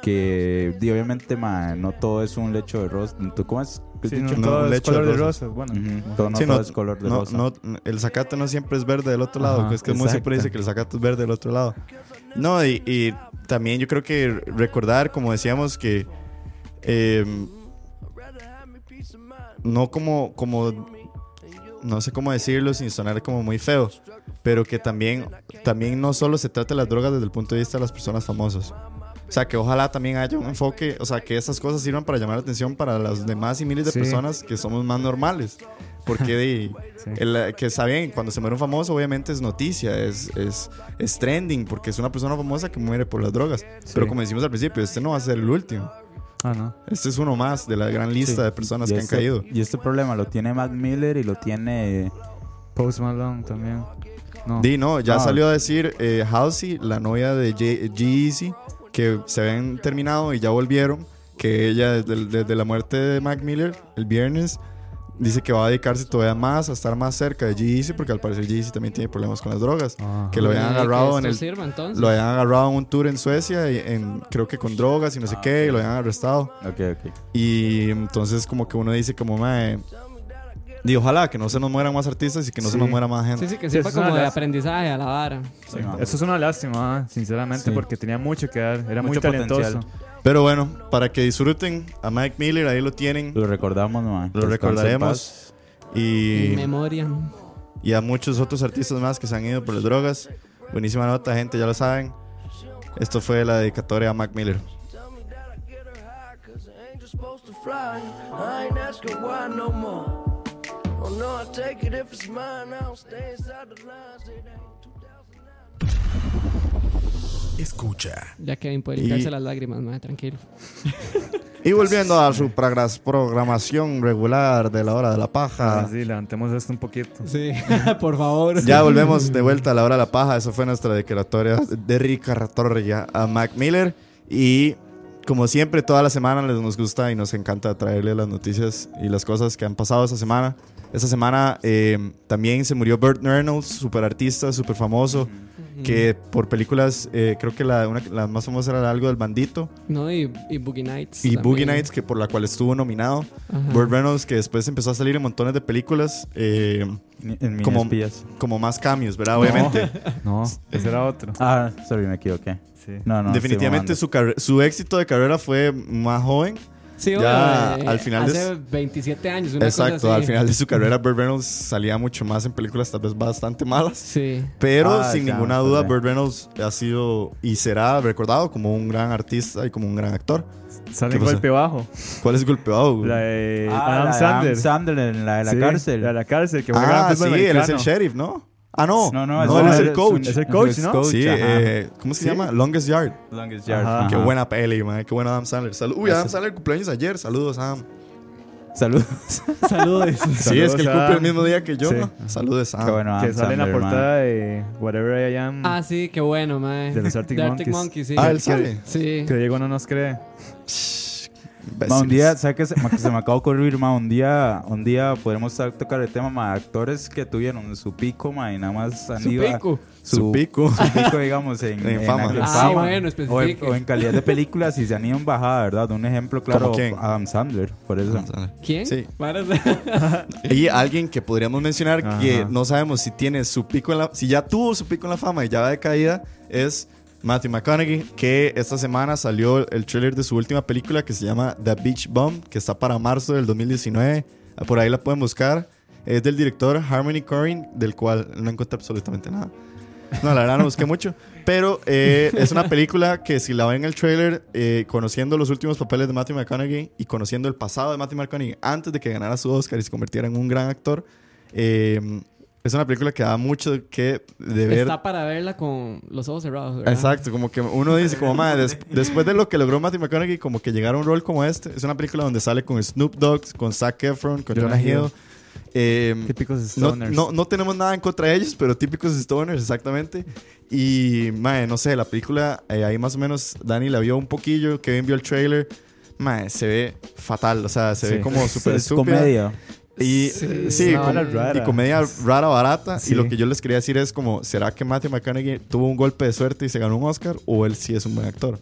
Que di, obviamente, ma, no todo es un lecho de rosas. ¿Tú cómo es? ¿Qué has Sí, no, dicho? No, todo es leche de color de rosas. Bueno, no Sí, todo no, es color de no, rosa. no, el zacate no siempre es verde del otro lado, Ajá, que es que muy siempre dice que el zacate es verde del otro lado. No, y, y también yo creo que recordar, como decíamos, que eh, no como, como, no sé cómo decirlo sin sonar como muy feo, pero que también, también no solo se trata de las drogas desde el punto de vista de las personas famosas. O sea, que ojalá también haya un enfoque, o sea, que estas cosas sirvan para llamar la atención para las demás y miles de Sí. personas que somos más normales. Porque de, Sí. el- que está bien, cuando se muere un famoso, obviamente es noticia, es, es, es trending, porque es una persona famosa que muere por las drogas. Pero como decimos al principio, este no va a ser el último. Ah, no. Este es uno más de la gran lista Sí. de personas Y que este- han caído. Y este problema lo tiene Mac Miller y lo tiene. Post Malone también. No. Di, no, ya No. salió a decir eh, Halsey, la novia de G-Eazy, que se habían terminado y ya volvieron. Que ella, desde, desde la muerte de Mac Miller, el viernes, dice que va a dedicarse todavía más a estar más cerca de G-Eazy, porque al parecer G-Eazy también tiene problemas con las drogas. Ajá. Que lo habían agarrado en el. sirva. Lo habían agarrado en un tour en Suecia, y en, creo que con drogas y no sé qué, y lo habían arrestado. Ok, ok. Y entonces, como que uno dice, como, mae. Di, ojalá que no se nos mueran más artistas y que no se nos muera más gente. Sí, sí, que es una como de lástima. aprendizaje a la vara. Sí, man. Eso es una lástima, ah, sinceramente, Sí. porque tenía mucho que dar. Era muy Mucho talentoso. potencial. Pero bueno, para que disfruten a Mike Miller, ahí lo tienen. Lo recordamos, man. Lo recordaremos. Y, En memoria. y a muchos otros artistas más que se han ido por las drogas. Buenísima nota, gente, ya lo saben. Esto fue la dedicatoria a Mac Miller. Tell me that I get her high, cause the angel's supposed to fly. I ain't asking why no more. Escucha. Ya Kevin puede Y- limpiarse las lágrimas, madre, tranquilo. Y volviendo a su programación regular de la hora de la paja. Ah, sí, levantemos esto un poquito. Sí, por favor. Ya volvemos de vuelta a la hora de la paja. Esa fue nuestra declaratoria de Rica Torre a Mac Miller. Y como siempre, toda la semana les nos gusta y nos encanta traerles las noticias y las cosas que han pasado esta semana. Esta semana eh, también se murió Burt Reynolds, super artista, super famoso, que por películas, eh, creo que la, una- la más famosa era algo del bandito, No, y, y Boogie Nights. y también. Boogie Nights, que por la cual estuvo nominado. Ajá. Burt Reynolds, que después empezó a salir en montones de películas, eh, En Como- como espías. como más cambios, ¿verdad? Obviamente. No, ese era otro. Ah, sorry, me equivoqué. Sí. No, no. Definitivamente su, su éxito de carrera fue más joven. Sí, Ya, eh, al final de Hace s- 27 años, una cosa Exacto, así. al final de su carrera Burt Reynolds salía mucho más en películas tal vez bastante malas. Sí. Pero Ah, sin ya, ninguna duda. Burt Reynolds ha sido y será recordado como un gran artista y como un gran actor. Sale golpe bajo. ¿Cuál es golpeado? güey? La de Ah, Adam la de Sandler. Adam Sandler, en la de la Sí, cárcel. La de la cárcel, que juega ah, sí, fútbol él es el americano. sheriff, ¿no? Ah, no. No, No, no, él es el coach. Es el coach, ¿no? sí, ajá. eh, ¿cómo se Sí. llama? Longest Yard. Longest Yard. Ajá. ajá. Qué buena peli, man. Qué buena Adam Sandler. Salud. Uy, Adam Sandler cumpleaños ayer. Saludos, Adam. Saludos. Saludos. Sí, es que él cumple el mismo día que yo, Sí. ¿no? Saludos, Adam. Qué bueno, Que Adam sale en la Sandler, portada de Whatever I Am. Ah, sí, qué bueno, mae. De los Arctic De Monkeys. sí. Ah, él sale. Sí. Que Diego no nos cree. Ma, un día, ¿sabes qué se, ma, que se me acaba de ocurrir, ma? Un día, un día podremos to- tocar el tema, ma, actores que tuvieron su pico, ma, y nada más han Su ido a- pico. Su pico. su pico, digamos, en, En fama. en Ah, bueno, o, en, especifique. o en calidad de películas y se han ido en bajada, ¿verdad? Un ejemplo claro, ¿Cómo quién? Adam Sandler, por eso. ¿Quién? Sí. Varas- Y alguien que podríamos mencionar que no sabemos si tiene su pico en la... Si ya tuvo su pico en la fama y ya va de caída, es Matthew McConaughey, que esta semana salió el trailer de su última película que se llama The Beach Bum, que está para marzo del 2019. Por ahí la pueden buscar. Es del director Harmony Korine, del cual no encontré absolutamente nada. No, la verdad no busqué mucho. Pero eh, es una película que si la ven en el trailer, eh, conociendo los últimos papeles de Matthew McConaughey y conociendo el pasado de Matthew McConaughey antes de que ganara su Oscar y se convirtiera en un gran actor, eh, es una película que da mucho que de ver. Está para verla con los ojos cerrados, ¿verdad? Exacto, como que uno dice, como madre, des- después de lo que logró Matthew McConaughey, como que llegar a un rol como este, es una película donde sale con Snoop Dogg, con Zac Efron, con Jonah, Jonah Hill. Hill. Eh, Típicos no, stoners. no, no tenemos nada en contra de ellos, pero típicos stoners, exactamente. Y, mae, no sé, la película, eh, ahí más o menos Dani la vio un poquillo, Kevin vio el trailer. Mae, se ve fatal, o sea, se Sí. ve como súper es estúpida. comedia. Y Sí, com- rara. y comedia rara, barata. Sí. Y lo que yo les quería decir es como, ¿será que Matthew McConaughey tuvo un golpe de suerte y se ganó un Oscar? ¿O él sí es un buen actor?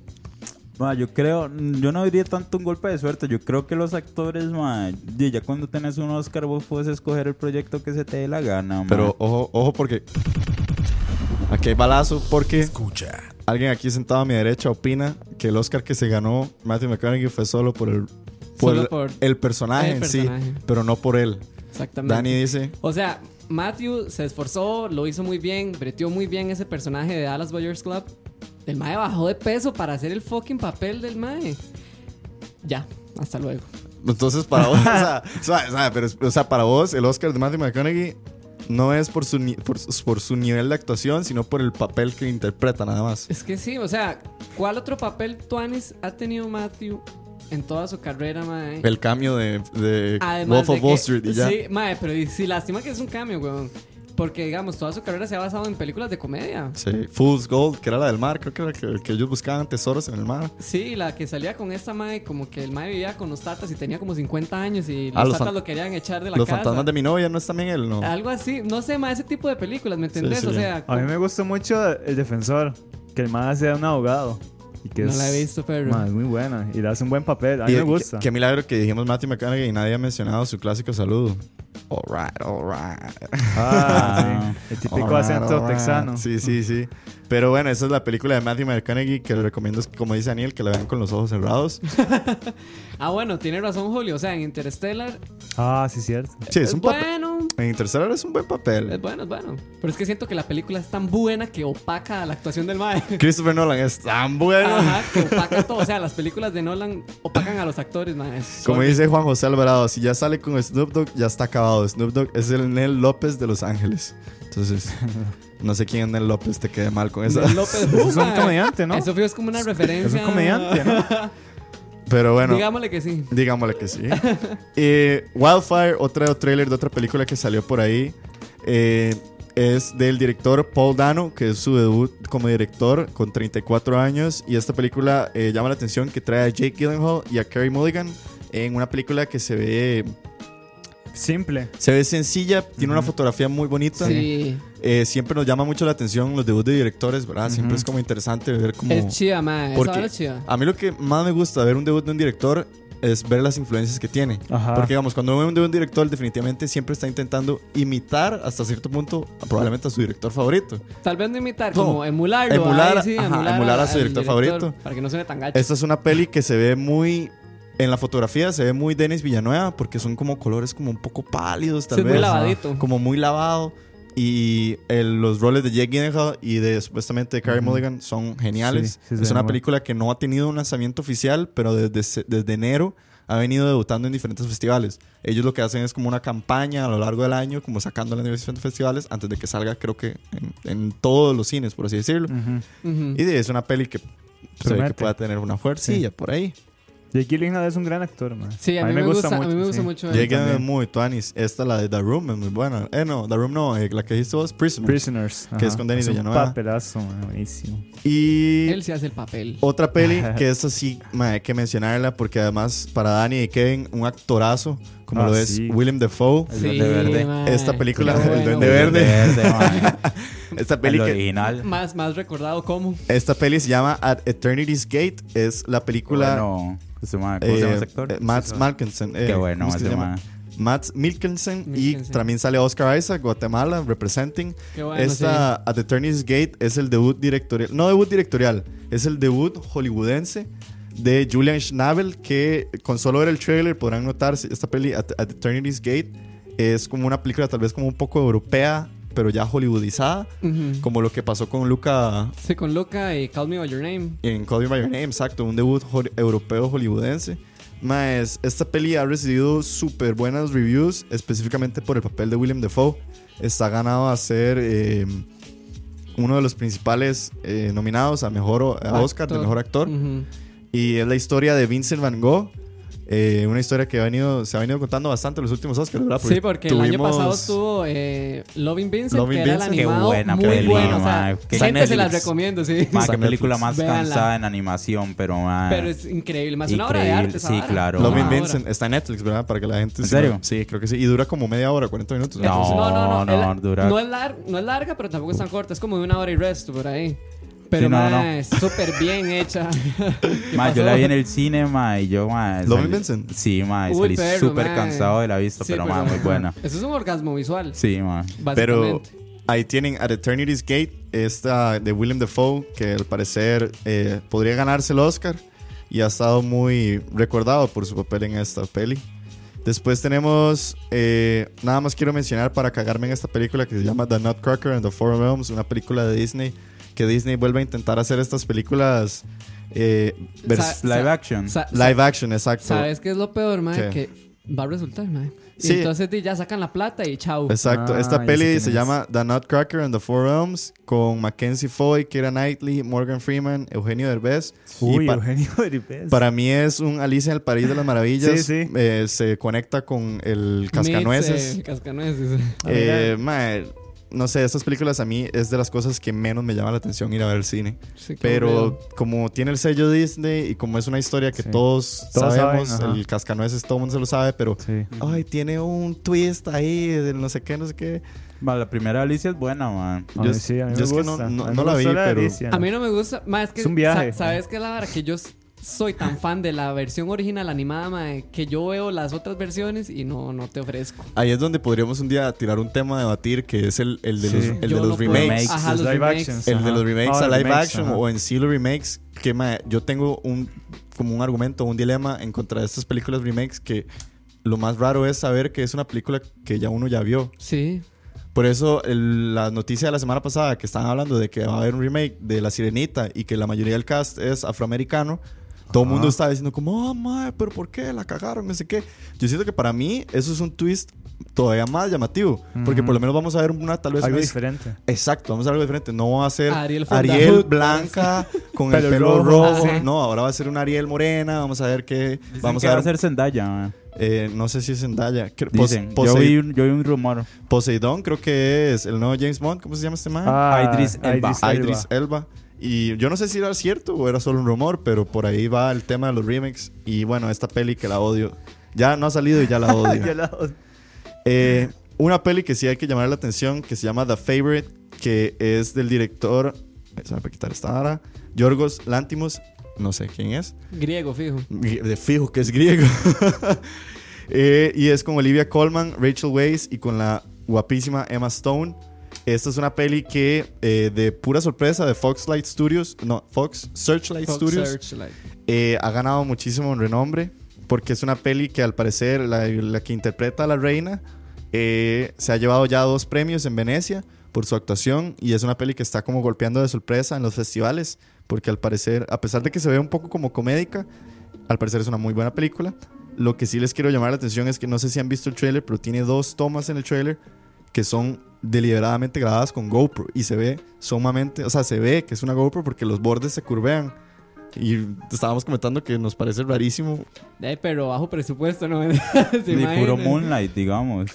Ma, yo creo, yo no diría tanto un golpe de suerte. Yo creo que los actores, ma, ya cuando tenés un Oscar, vos puedes escoger el proyecto que se te dé la gana. ma. Pero ojo, ojo porque... Aquí hay balazo porque Escucha. alguien aquí sentado a mi derecha opina que el Oscar que se ganó Matthew McConaughey fue solo por el por, Solo por el personaje el en sí, pero no por él. Exactamente. Dani dice, O sea, Matthew se esforzó, lo hizo muy bien, breteó muy bien ese personaje de Dallas Buyers Club. El Mae bajó de peso para hacer el fucking papel del Mae. Ya, hasta luego. entonces para vos, o sea, pero, o sea, para vos el Oscar de Matthew McConaughey no es por su, por su nivel de actuación, sino por el papel que interpreta nada más. Es que sí, o sea, ¿cuál otro papel Tuanis ha tenido Matthew en toda su carrera, Mae? El cambio de, de Además Wolf of de que- Wall Street y ya. Sí, Mae, pero y- sí, lástima que es un cambio, weón. Porque, digamos, toda su carrera se ha basado en películas de comedia. Sí, Fool's Gold, que era la del mar, creo que era que, que ellos buscaban tesoros en el mar. Sí, la que salía con esta mae, como que el mae vivía con los tatas y tenía como 50 años y los, Ah, los tatas lo querían echar de la Los casa. fantasmas de mi novia no es también él, ¿no? Algo así, no sé, mae, ese tipo de películas, ¿me entendés? sí. O sea, A mí me gustó mucho El Defensor, que el man sea un abogado. Y que No es, la he visto, pero- Man, es muy buena. Y le hace un buen papel. A mí Y- me gusta. Qué, milagro que dijimos Matthew McConaughey y nadie ha mencionado su clásico saludo. Alright, alright. Ah, sí. El típico Alright, acento alright. texano. Sí, sí, sí. Pero bueno, esa es la película de Matthew McConaughey que le recomiendo, es, como dice Daniel, que la vean con los ojos cerrados. ah, bueno, tiene razón Julio, o sea, en Interstellar Ah, sí, cierto. Sí, es, es un papel. bueno, En Interstellar es un buen es papel. bueno, es bueno. Pero es que siento que la película es tan buena que opaca la actuación del mae. Christopher Nolan es tan bueno. Ajá, que opaca todo, o sea, las películas de Nolan opacan a los actores, mae. Es Como dice Juan José Alvarado, si ya sale con Snoop Dogg, ya está acabado. Snoop Dogg es el Nel López de Los Ángeles. Entonces, no sé quién Nel López, te quedé mal con esa. Nel López, Eso es un comediante, ¿no? Eso es como una referencia. Es un comediante, ¿no? Pero bueno, Digámosle que sí. digámosle que sí. Eh, Wildfire, otro trailer de otra película que salió por ahí, eh, es del director Paul Dano, que es su debut como director con 34 años. Y esta película eh, llama la atención que trae a Jake Gyllenhaal y a Carey Mulligan en una película que se ve, Simple. se ve sencilla, tiene una fotografía muy bonita. Sí. Eh, siempre nos llama mucho la atención los debuts de directores, ¿verdad? Siempre es como interesante ver cómo... Es chida, Porque vara es chida. A mí lo que más me gusta de ver un debut de un director es ver las influencias que tiene. Ajá. Porque, digamos, cuando veo un de un director, definitivamente siempre está intentando imitar hasta cierto punto, probablemente a su director favorito. Tal vez no imitar, No. como emularlo. Emular, ahí sí, ajá, emular, emular a su director favorito. Para que no suene tan gacho. Esta es una peli que se ve muy. En la fotografía se ve muy Denis Villanueva porque son como colores como un poco pálidos, tal Sí, vez. muy lavadito. Como muy lavado. Y el- los roles de Jake Gyllenhaal y de supuestamente de Carey Ujú. Mulligan son geniales. Sí, sí, es una película que no ha tenido un lanzamiento oficial, pero desde, desde enero ha venido debutando en diferentes festivales. Ellos lo que hacen es como una campaña a lo largo del año, como sacándola en diferentes festivales antes de que salga, creo que en, en todos los cines, por así decirlo. Ujú. Ujú. Y de- es una peli que se ve que pueda tener una fuercilla por ahí. Jake Gyllenhaal es un gran actor, man. Sí, a mí, me gusta, a mí me gusta sí. mucho. Llegué también. muy tuanis. Esta, la de The Room, es muy buena. Eh, no, The Room no, eh, la que dijiste vos, Prisoners. Prisoners. Que ajá. es con Denis un Villanueva. papelazo, man, buenísimo. Y Él sí hace el papel. otra peli que esta sí ma, hay que mencionarla porque además para Dani y Kevin, un actorazo como Ah, lo es sí. Willem Dafoe. El Duende Verde. mae. Esta película, Qué El bueno, Duende. Verde. Verde, man. Esta El peli, que- original. Más, más recordado como. esta peli se llama At Eternity's Gate. Es la película... Bueno, ese man, ¿cómo se llama ese actor? eh, Matt Malkinson. eh, Qué bueno, ¿cómo es que ese se llama? man. Matt Mikkelsen, Mikkelsen. y también sale Oscar Isaac, Guatemala, representing. Qué bueno, Esta At the Eternity's Gate es el debut directorial, no debut directorial, es el debut hollywoodense de Julian Schnabel que con solo ver el trailer podrán notar si esta peli At, At the Eternity's Gate es como una película tal vez como un poco europea, pero ya hollywoodizada, Ujú. como lo que pasó con Luca Sí, con Luca y Call Me By Your Name. en Call Me By Your Name, exacto, un debut hol- europeo hollywoodense. Más, esta peli ha recibido súper buenas reviews, específicamente por el papel de William Defoe. Está ganado a ser eh, uno de los principales eh, nominados a mejor a Oscar de Actor. mejor actor. Ujú. Y es la historia de Vincent Van Gogh. Eh, una historia que ha venido, se ha venido contando bastante en los últimos Oscars, ¿verdad? Sí, porque el año tuvimos- pasado estuvo eh, Loving Vincent, Loving que era el Vincent. Qué animado buena muy peli, bueno. O sea, gente se Netflix. las recomiendo, sí. Está qué película más Véanla. cansada en animación, pero man, Pero es increíble, más una obra de increíble. arte. Sí, vara. claro. Loving obra. Vincent está en Netflix, ¿verdad? Para que la gente... ¿En sí- serio? Sí, creo que sí. Y dura como media hora, 40 minutos. No. Entonces, no, no, no. no, el- dura- no es, lar- no es larga, pero tampoco es tan corta. Es como de una hora y resto por ahí. Pero Sí, no, ma, no. es súper bien hecha. ¿Qué Ma, yo la vi en el cine, ma, y yo, ma, ¿Loving salí- Vincent? Sí, ma, y Uy, salí súper cansado de la vista, Sí, pero, ma, muy buena. Eso es un orgasmo visual. Sí, ma. Pero ahí tienen At Eternity's Gate, esta de Willem Dafoe, que al parecer eh, podría ganarse el Oscar. y ha estado muy recordado por su papel en esta peli. Después tenemos, eh, nada más quiero mencionar para cagarme en esta película que se llama The Nutcracker and the Four Realms, una película de Disney, que Disney vuelve a intentar hacer estas películas eh, Live action. live action, exacto. ¿Sabes qué es lo peor, mae? ¿Qué? Que va a resultar. Y Sí. entonces ya sacan la plata y chau. Exacto, Ah, esta peli se es. llama The Nutcracker and the Four Realms con Mackenzie Foy, Keira Knightley, Morgan Freeman, Eugenio Derbez. Uy, y Eugenio Derbez. para mí es un Alicia en el País de las Maravillas. Sí, sí. Eh, se conecta con el Cascanueces. Mix, eh, cascanueces. Eh, mae, no sé, estas películas a mí es de las cosas que menos me llama la atención ir a ver al cine. Sí, Pero como tiene el sello Disney y como es una historia que Sí. todos, Todos sabemos, saben, el Cascanueces todo el mundo se lo sabe, pero Sí. ay, tiene un twist ahí de no sé qué, no sé qué. Ma, la primera Alicia es buena, man. A Yo- mí sí, a mí yo me es que no- la vi, pero- Alicia. A mí no me gusta. Más es que. Es un viaje. sa- ¿Sabes qué es la vara? Que yo soy tan fan de la versión original animada, mae, que yo veo las otras versiones y no, no te ofrezco. Ahí es donde podríamos un día tirar un tema a debatir que es el, el de Sí. los, el de los no remakes. Ajá, Los los live remakes. actions. El de los remakes Ah, a live remakes, action ajá. o en sí los remakes, que yo tengo un como un argumento, un dilema en contra de estas películas remakes que lo más raro es saber que es una película que ya uno ya vio. Sí. Por eso el- la noticia de la semana pasada que estaban hablando de que va a haber un remake de La Sirenita y que la mayoría del cast es afroamericano, todo el mundo estaba diciendo como, oh, mae, pero ¿por qué? La cagaron, no sé qué. Yo siento que para mí eso es un twist todavía más llamativo, porque por lo menos vamos a ver una tal vez Algo una- diferente. Exacto, vamos a ver algo diferente. No va a ser Ariel Ariel blanca con el Pelo pelo rojo. rojo. Ah, sí. No, ahora va a ser una Ariel morena. Vamos a ver qué. Dicen vamos que a va ver. a ser Zendaya, man. eh, no sé si es Zendaya. Dicen. Yo Posei- vi, un, yo vi un rumor. Poseidón, creo que es el nuevo James Bond. ¿Cómo se llama este man? Ah, Idris Elba. Idris Elba. Y yo no sé si era cierto o era solo un rumor, pero por ahí va el tema de los remakes. Y bueno, esta peli que la odio. Ya no ha salido y ya la odio. Ya la- Eh, una peli que sí hay que llamar la atención, que se llama The Favorite, que es del director, se me va a quitar esta vara, Yorgos Lantimos, no sé quién es, Griego, fijo. de fijo que es griego. Eh, y es con Olivia Colman, Rachel Weisz y con la guapísima Emma Stone. Esta es una peli que eh, de pura sorpresa de Fox Light Studios, no, Fox Searchlight Fox Studios, Searchlight. eh, ha ganado muchísimo renombre porque es una peli que al parecer la, la que interpreta a la reina eh, se ha llevado ya dos premios en Venecia por su actuación y es una peli que está como golpeando de sorpresa en los festivales porque al parecer, a pesar de que se ve un poco como comédica, al parecer es una muy buena película. Lo que sí les quiero llamar la atención es que no sé si han visto el trailer, pero tiene dos tomas en el trailer que son deliberadamente grabadas con GoPro y se ve sumamente, o sea, se ve que es una GoPro porque los bordes se curvean. Y estábamos comentando que nos parece rarísimo. Eh, pero bajo presupuesto, ¿no? ¿Se Ni puro? Moonlight, digamos.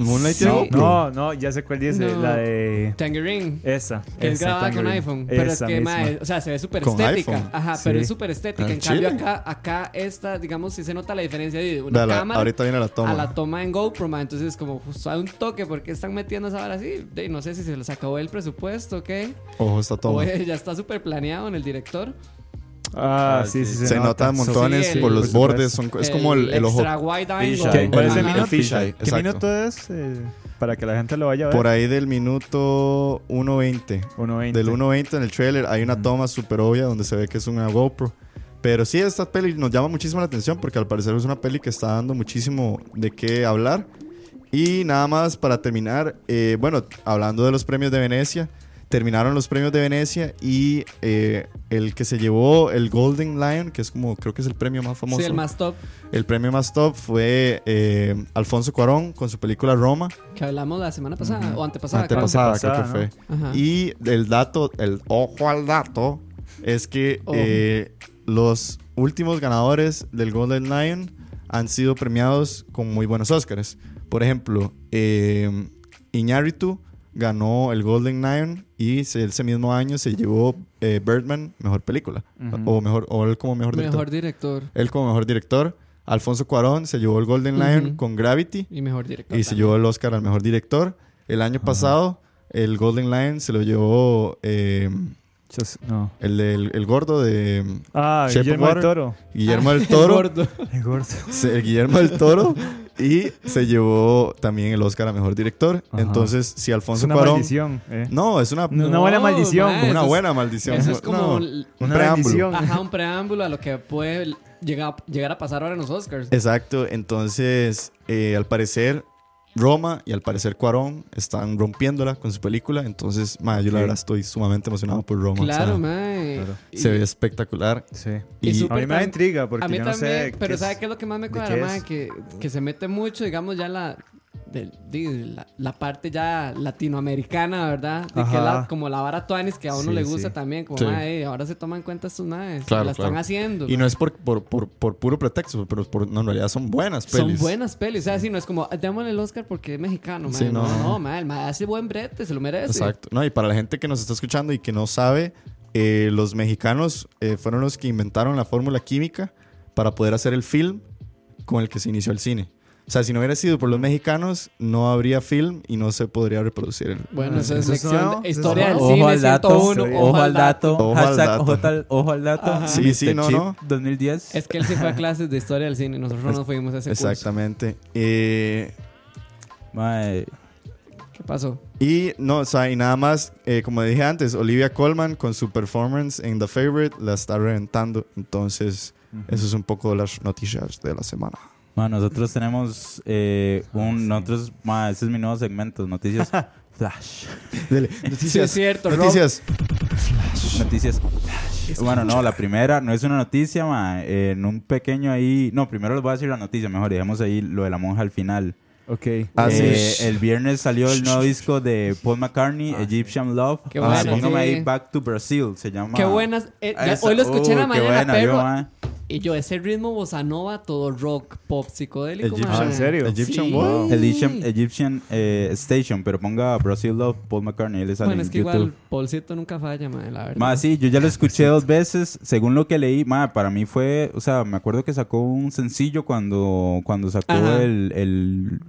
Moonlight Sí. No, no, ya sé cuál dice. No. La de. Tangerine. Esa. Que es grabada con Tangerine. iPhone. Pero es Esa que, misma. mae, o sea, se ve súper Con estética. iPhone. Ajá, Sí. pero es súper estética. Ah, En cambio, acá, acá esta, digamos, sí se nota la diferencia de una la- cámara ahorita viene la toma. a la toma en GoPro, mae. Entonces, como, pues, hay un toque. ¿Por qué están metiendo esa vara así? De, no sé si se les acabó el presupuesto, ¿ok? Ojo, esta toma. O eh, ya está súper planeado en el director. Ah, Ah, sí, sí, sí. se, nota montones Sí, el- por los por bordes. Son, es como el, el ojo. Wide angle. ¿Cuál es el minuto? Fisheye, ¿Qué minuto es? eh, para que la gente lo vaya a ver. Por ahí del minuto 1.20. 1.20. Del 1.20 en el trailer hay una toma súper obvia donde se ve que es una GoPro. Pero sí, esta peli nos llama muchísimo la atención porque al parecer es una peli que está dando muchísimo de qué hablar. Y nada más para terminar, eh, bueno, hablando de los premios de Venecia, terminaron los premios de Venecia y eh, el que se llevó el Golden Lion, que es como creo que es el premio más famoso. Sí, el más top El premio más top fue eh, Alfonso Cuarón con su película Roma, que hablamos la semana pasada o antepasada. antepasada creo que fue. Ajá. Y el dato, el ojo al dato, es que eh, los últimos ganadores del Golden Lion han sido premiados con muy buenos Oscars. Por ejemplo, eh, Iñárritu ganó el Golden Lion y se- ese mismo año se llevó eh, Birdman, mejor película. O mejor o él como mejor director. Mejor director Él como mejor director. Alfonso Cuarón se llevó el Golden Lion con Gravity y mejor director. y se llevó el Oscar al mejor director. El año pasado, el Golden Lion se lo llevó. eh, Just- no. El, del- el gordo de Ah, Shape Guillermo del. Toro. Guillermo del Toro. Gordo. El gordo. se- el Guillermo del Toro. Y se llevó también el Oscar a mejor director. Ajá. Entonces, si Es Alfonso una Cuarón. maldición. eh. No, es una, No, una buena maldición. mae, una es- buena maldición. Eso es como No, un- una preámbulo. Ajá, un preámbulo a lo que puede llegar, llegar a pasar ahora en los Oscars. Exacto. Entonces, eh, al parecer, Roma y al parecer Cuarón están rompiéndola con su película. Entonces, ma, yo la verdad estoy sumamente emocionado por Roma. Claro, o sea, mae. Claro. Y- Se ve espectacular. Sí. Y Y, A mí me da intriga porque a mí yo no también, sé. pero qué ¿sabe es- qué es lo que más me de cuadra, mae? Que, que se mete mucho, digamos, ya la, di- la, la parte ya latinoamericana, ¿verdad? De que Ajá. la, como la vara tuanis que a uno Sí, le gusta sí. también, como, Sí. ahora se toman en cuenta estos maes, Claro, la están haciendo. y no es por, por, por, por puro pretexto, pero por, no, en realidad son buenas Son pelis. buenas pelis, o sea, sí, no es como, démosle el Oscar porque es mexicano. Sí, no, no. no, mae, el mae hace buen brete, se lo merece. Exacto. No, y para la gente que nos está escuchando y que no sabe, eh, los mexicanos eh, fueron los que inventaron la fórmula química para poder hacer el film con el que se inició el cine. O sea, si no hubiera sido por los mexicanos, no habría film y no se podría reproducir el... Bueno, Ah, eso es es historia del cine Ojo al dato, 101, ojo al dato, Ojo al hashtag dato. ojo al- ojo al dato. Ajá. Sí, sí, Mr. no, Chip no. 2010. Es que él sí fue a clases de historia del cine, nosotros no fuimos a ese curso. Exactamente. Eh, Mae, ¿Qué pasó? y no, o sea, y nada más, eh, como dije antes, Olivia Colman con su performance en The Favorite la está reventando. Entonces, eso es un poco las noticias de la semana. Mae, nosotros tenemos eh, un. Nosotros, mae, ese es mi nuevo segmento, noticias Flash. Dele, Sí, es noticias. cierto, noticias. Noticias. Bueno, no, la primera no es una noticia, ma, eh, en un pequeño ahí. No, primero les voy a decir la noticia, mejor dejemos ahí lo de la monja al final. Ok. Ah, Eh, sí. el viernes salió el nuevo disco de Paul McCartney, Egyptian Love. Qué Ah, bueno, póngame sí. ahí Back to Brazil, se llama. Qué buenas. eh, ya- Esa- hoy lo escuché en la uh, qué mañana, buena, pero. yo, ma. Y yo, ese ritmo bossa nova, todo rock, pop, psicodélico. Egyptian-. Ah, ¿en serio? Egyptian Sí. Wow. Egyptian, Egyptian eh, Station, pero ponga Brazil Love, Paul McCartney, él sale Bueno, en es que YouTube. igual Paulcito nunca falla, mae, la verdad. Más sí, yo ya lo escuché dos veces. Según lo que leí, ma, para mí fue, o sea, me acuerdo que sacó un sencillo cuando, cuando sacó Ajá. el, el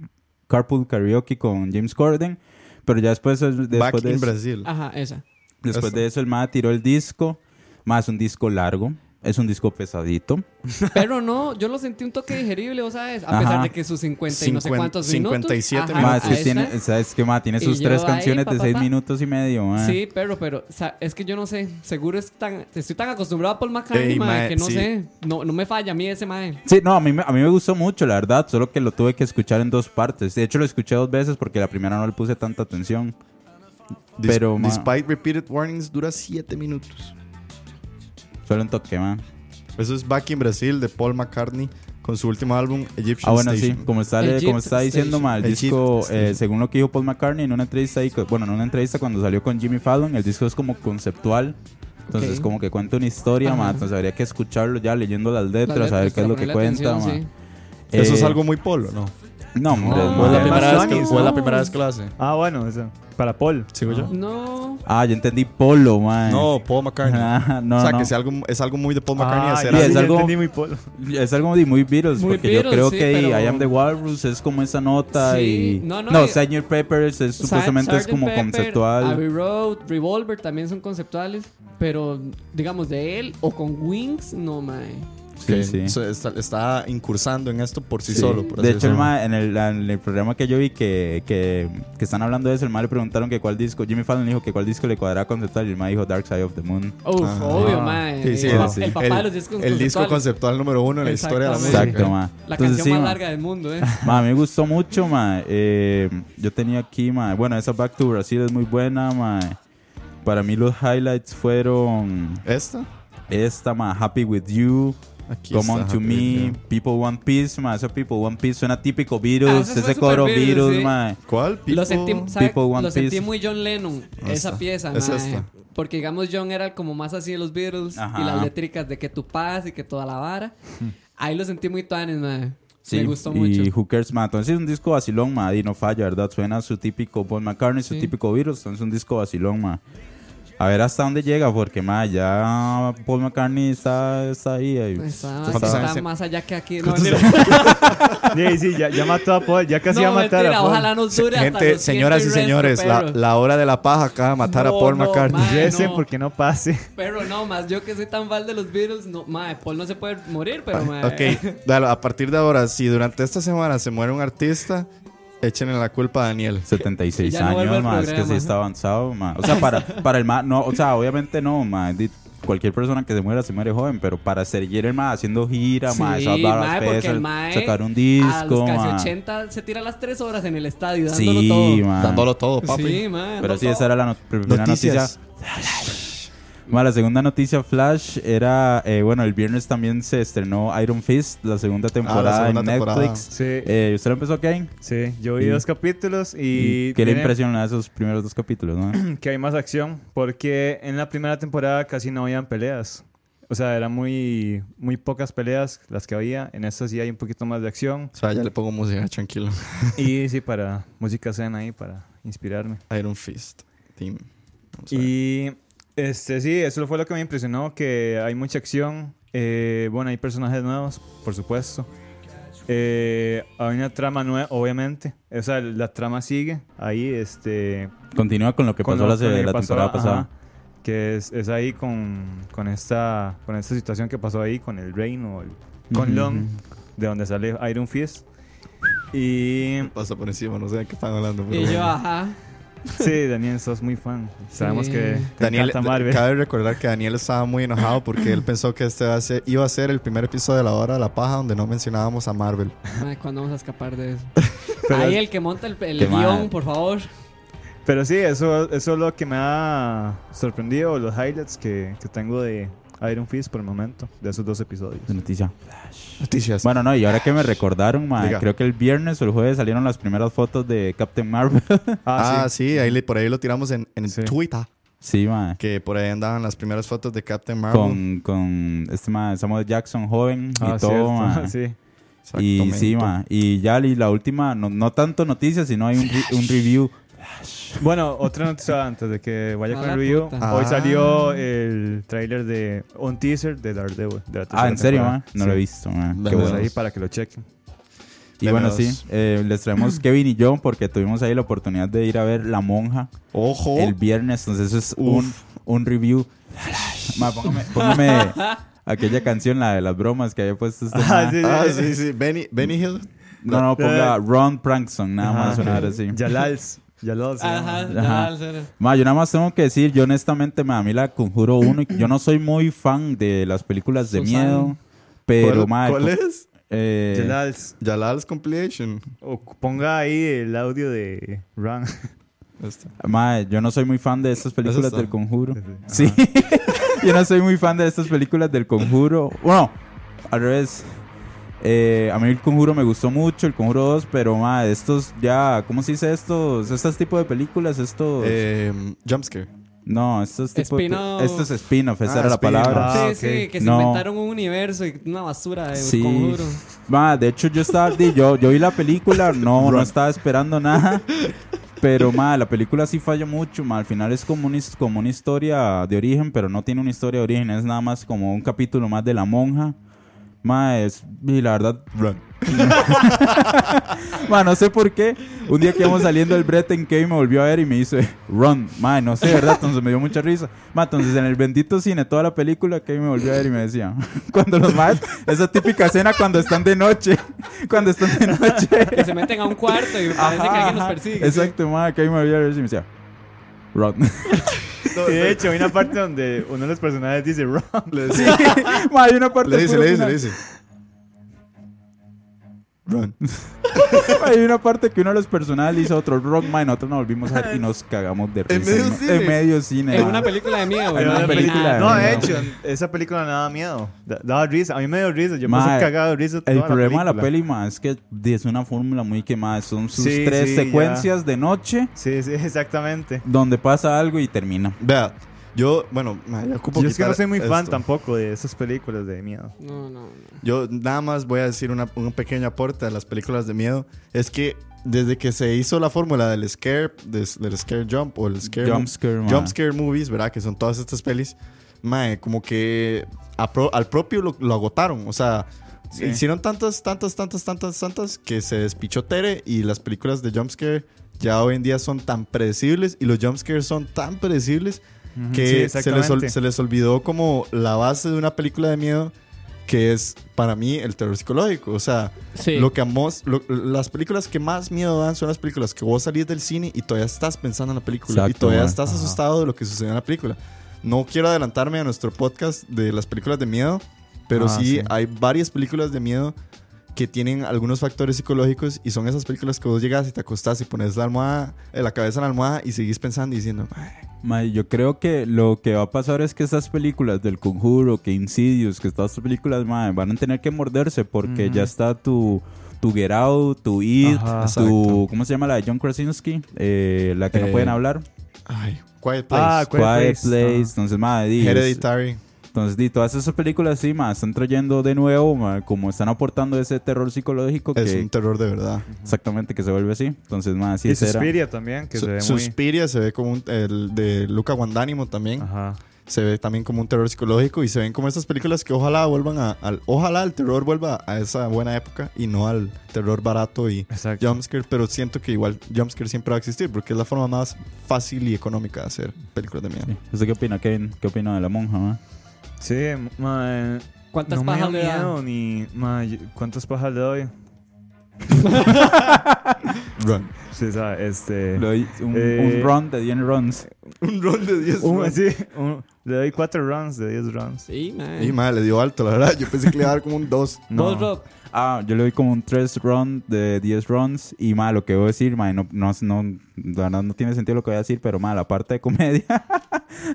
Carpool Karaoke con James Corden. Pero ya después, después, Back de, in eso, Brazil. Ajá, esa. después Eso. de eso, el ma tiró el disco. Más un disco largo. Es un disco pesadito. Pero no, yo lo sentí un toque digerible, ¿vos sabes? A Ajá. pesar de que sus 50 y no sé cuántos 57 minutos. Ajá, es que ahí tiene, está. ¿sabes qué, ma? Tiene sus tres ahí, canciones pa, de pa, seis pa. minutos y medio, ma. Sí, pero, pero, o sea, es que yo no sé. Seguro es tan, estoy tan acostumbrado a Paul McCartney, Ey, mae, mae, que no sí. sé. No, no me falla a mí ese mae. Sí, no, a mí, me- a mí me gustó mucho, la verdad, solo que lo tuve que escuchar en dos partes. De hecho, lo escuché dos veces porque la primera no le puse tanta atención. Dis- pero, ma- Despite repeated warnings, dura 7 minutos. Solo un toque, man. Eso es Back in Brazil de Paul McCartney con su último álbum, Egyptian Ah, bueno, Station. sí, como está, Egypt como está diciendo, Station. ma, el disco, eh, según lo que dijo Paul McCartney en una entrevista ahí, bueno, en una entrevista cuando salió con Jimmy Fallon, el disco es como conceptual. Entonces, Ok. como que cuenta una historia, Ajá. ma, entonces habría que escucharlo ya leyendo las letras, saber letras qué es lo que cuenta, atención, sí. Eso es Eh, algo muy polo, ¿no? No, hombre, No. O es la primera vez que- o es la primera vez que lo hace. Ah, bueno, eso. Para Paul. ¿Sigo yo? No. Ah, yo entendí Polo, man. No, Paul McCartney. Ah, no, o sea, no. que sea algo, es algo muy de Paul McCartney Ah, hacer sí, es algo- entendí muy Paul. Es algo de muy Beatles, Muy porque Beatles, yo creo sí, que pero- I Am the Walrus es como esa nota Sí, y... no, no, no, y- Sgt. Peppers es supuestamente es como Pepper, conceptual. Abbey Road, Revolver también son conceptuales. Pero, digamos, de él o con Wings, no, mae. Que sí. Está, está incursando en esto por sí, Sí. solo. por de hecho, el ma, en, el, en el programa que yo vi que, que, que están hablando de eso, el ma le preguntaron que cuál disco, Jimmy Fallon dijo que cuál disco le cuadraba conceptual y el ma dijo Dark Side of the Moon. Uf, Ah. obvio, Ah. sí, el, el, papá el- de los discos el disco conceptual número uno en la historia de la música. Exacto, ma. La Entonces, canción sí, más ma. larga del mundo, eh. Ma, a mí me gustó mucho, ma. Eh, yo tenía aquí, ma. Bueno, esa Back to Brazil es muy buena, ma. Para mí los highlights fueron ¿Esta? esta, ma. Happy With You, Aquí Come On To Me. People One Piece, ma. Ese People One Piece suena típico Ah, Beatles, ese fue ese coro Beatles, Beatles, sí. ma. ¿Cuál? Lo People- sentí, ¿sabe? People One Lo sentí Piece. muy John Lennon, esa Esta. pieza, Es mae. esta. Porque, digamos, John era como más así de los Beatles Ajá. y las létricas de que tu paz y que toda la vara. Ahí lo sentí muy tuanes, mae. Sí, Me gustó y mucho. Who Cares, ma. Entonces es un disco vacilón, ma. Y no falla, ¿verdad? Suena su típico Paul McCartney, su Sí. típico Beatles. Entonces es un disco vacilón, ma. A ver hasta dónde llega, porque ma, ya Paul McCartney está, está ahí. ahí. Está, ¿Cuántos está años tiene? más allá que aquí. No, Sí, sí, ya, ya mató a Paul, ya casi no, va a matar mentira, a Paul. ojalá nos dure hasta Gente, los señoras y 100 resto, señores, la, la hora de la paja acaba de matar a No, Paul no, McCartney. no. porque no pase. Pero no, más yo que soy tan fan de los Beatles, no, mae, Paul no se puede morir, pero mae. Ok, dale, a partir de ahora, si durante esta semana se muere un artista, échenle la culpa a Daniel. 76 Ya no años, ma, es que sí está avanzado, ma. O sea, para, para el ma, no, o sea, obviamente no, di- Cualquier persona que se muera se muere joven, pero para seguir el ma haciendo gira, Sí, mae sacar un a los disco, casi ma. 80 se tira las 3 horas en el estadio dándolo Sí, todo. ma. Dándolo todo, papi. Sí, mae. Pero sí, esa era la not- primera Noticias. noticia. Ma, la segunda noticia flash era, eh, bueno, el viernes también se estrenó Iron Fist, la segunda temporada segunda en temporada. Netflix. Sí, Eh, ¿Usted lo empezó aquí? sí, yo vi y- dos capítulos y, ¿Qué le tiene- impresionó de esos primeros dos capítulos, no? que hay más acción porque en la primera temporada casi no habían peleas. O sea, eran muy, muy pocas peleas las que había. En esta sí hay un poquito más de acción. O sea, ya le pongo música, tranquilo. Y sí, para música zen ahí, para inspirarme. Iron Fist. Team. Vamos a ver. Y este sí, eso fue lo que me impresionó, que hay mucha acción. Eh, bueno, hay personajes nuevos, por supuesto. Eh, hay una trama nueva, obviamente. O sea, la trama sigue ahí, este... Continúa con lo que con pasó lo- la, que la pasó, temporada ajá, pasada. que es, es ahí con, con, esta, con esta situación que pasó ahí con el reino, el- con Ujú, Long, ujú. de donde sale Iron Fist. Y Pasa por encima, no sé de qué están hablando. pero Y yo, bueno. ajá. Sí, Daniel, sos muy fan. Sabemos Sí. que te Daniel, encanta Marvel. cabe recordar que Daniel estaba muy enojado porque él pensó que este iba a, ser, iba a ser el primer episodio de la hora de la paja donde no mencionábamos a Marvel. Mae, ¿cuándo vamos a escapar de eso? Pero- Ahí el que monta el, el guion, mal. por favor. Pero sí, eso, eso es lo que me ha sorprendido, los highlights que, que tengo de Iron Fist por el momento, de esos dos episodios. De noticia. Noticias. Bueno, no, y ahora que me recordaron, ma, Diga. creo que el viernes o el jueves salieron las primeras fotos de Captain Marvel. ah, sí. sí, ahí le- por ahí lo tiramos en, en Sí. Twitter. sí, ma. Que por ahí andaban las primeras fotos de Captain Marvel. Con, con este ma, Samuel Jackson joven Ah, y todo, cierto, ma. sí. Y sí, ma. Y ya y la última, no, no tanto noticias, sino hay un, re- un review. Bueno, otra noticia antes de que vaya con el review. puta. Hoy Ah. salió el tráiler de un teaser de Daredevil. de la Ah, ¿en serio, ma? temporada. No Sí. lo he visto, ma. Qué bueno. ahí para que lo chequen. Y bueno, sí, eh, les traemos Kevin y yo porque tuvimos ahí la oportunidad de ir a ver La Monja Ojo. el viernes. Entonces, eso es un, un review. Ma, póngame, póngame aquella canción, la de las bromas que había puesto este Ah, sí, Ah, sí, sí. Benny, Benny Hill. No, no, ponga Ron Prankson, nada más, Ajá. hora así. Yalals. Yalals. se Ajá, ya, Ajá. ser- Ma, yo nada más tengo que decir, yo honestamente, ma, a mí la Conjuro 1, yo no soy muy fan de las películas de Susan. miedo, pero, ¿Cuál, ma, cuál es? eh, Yalals. Compilation. O ponga ahí el audio de Ran. Este. ma, yo no soy muy fan de estas películas del Conjuro. Sí, yo no soy muy fan de estas películas del Conjuro. Bueno, al revés. Eh, a mí el Conjuro me gustó mucho, el Conjuro 2, pero ma, estos ya, ¿cómo se dice estos? Estos tipos de películas, estos... Eh, Jumpscare. no, estos tipos de... Spin-off. Estos spin-off, esa Ah, era la spin-off. palabra. Ah, sí, ok. sí, que se No. inventaron un universo y una basura de Sí. conjuro. Ma, de hecho yo estaba, di, yo, yo vi la película, no, no estaba esperando nada. Pero ma, la película sí falla mucho, ma. Al final es como his- como una historia de origen, pero no tiene una historia de origen, es nada más como un capítulo más de la monja. Ma, es, y la verdad, ma, no sé por qué. Un día que íbamos saliendo del Breton Kevin me volvió a ver y me dice, run, ma, no sé, ¿verdad? Entonces me dio mucha risa. Ma, entonces en el bendito cine, toda la película, Kevin me volvió a ver y me decía, cuando los más, esa típica escena cuando están de noche, cuando están de noche. Que se meten a un cuarto y parece que alguien los persigue. Exacto, ma, Kevin me volvió a ver y me decía, run. Y de hecho, hay una parte donde uno de los personajes dice Ran. Le dice, ma, hay una parte le dice, le dice, final. le dice. Run. Hay una parte que uno de los personajes le hizo otro rock, man, nosotros nos volvimos a ver y nos cagamos de risa. ¿En medio cine? en medio cine. En ma. una película de miedo, En ¿verdad? una película de No, de miedo. hecho, esa película no daba miedo. Da- Daba risa. A mí me dio risa. Yo me Ma, puse cagado de risa. El toda problema de la película. peli, ma, es que es una fórmula muy quemada. Son sus Sí, tres sí, secuencias de noche Sí, sí, exactamente. donde pasa algo y termina. Vea, Yo, bueno, yo ocupo Yo es que no soy muy fan esto. tampoco de esas películas de miedo. No, no, no. Yo nada más voy a decir una- un pequeño aporte a las películas de miedo. Es que desde que se hizo la fórmula del scare, des- del scare jump o el scare Jump scare, ma. jump scare movies, ¿verdad? Que son todas estas pelis. Mae, como que pro- al propio lo, lo agotaron. O sea, Sí. hicieron tantas, tantas, tantas, tantas, tantas que se despichó Tere y las películas de jump scare ya hoy en día son tan predecibles y los jump scares son tan predecibles Que sí, se, les, ol- se les olvidó como la base de una película de miedo que es para mí el terror psicológico. O sea, Sí. lo que amos, lo- las películas que más miedo dan son las películas que vos salís del cine y todavía estás pensando en la película y todavía man. estás Ajá. asustado de lo que sucedió en la película. No quiero adelantarme a nuestro podcast de las películas de miedo, pero Ah, sí, sí. hay varias películas de miedo que tienen algunos factores psicológicos y son esas películas que vos llegas y te acostás y pones la almohada, eh, la cabeza en la almohada y seguís pensando y diciendo, "Ay, Ma, yo creo que lo que va a pasar es que estas películas del Conjuro, que Insidious, que todas estas películas ma, van a tener que morderse porque ya está tu, tu Get Out, tu It, Ajá. tu... Exacto. ¿Cómo se llama la de John Krasinski? Eh, la que no Eh, pueden hablar. ay, Quiet Place, Ah, Quiet Quiet Place, Place. Entonces, ma, di, es- Hereditary. Entonces, di, todas esas películas sí, ma, están trayendo de nuevo, ma, como están aportando ese terror psicológico Es que un terror de verdad. exactamente que se vuelve así. Entonces, ma, sí, Y era- Suspiria también, que Su- se ve muy... Suspiria se ve como un, el de Luca Guandánimo también. Ajá. Se ve también como un terror psicológico y se ven como estas películas que ojalá vuelvan a, al, ojalá el terror vuelva a esa buena época y no al terror barato y Exacto. jumpscare, pero siento que igual jumpscare siempre va a existir porque es la forma más fácil y económica de hacer películas de miedo. Sí. ¿Usted qué opina, Kevin? ¿Qué opina de la monja, ma? Sí, ma, ¿Cuántas no me da pajas le miedo ni... ma, yo- ¿Cuántas pajas le doy? Run. Sí, o sea, este... Le doy un, Eh, un run de 10 runs. Un run de 10 un- runs. sí, un- le doy cuatro runs de 10 runs. Sí, man. Y madre, le dio alto, la verdad. Yo pensé que le iba a dar como un 2. No. ¿Vos, Rob? Ah, yo le doy como un 3 run de 10 runs. Y ma, lo que voy a decir, ma, no, no, no, la verdad no tiene sentido lo que voy a decir, pero ma, la parte de comedia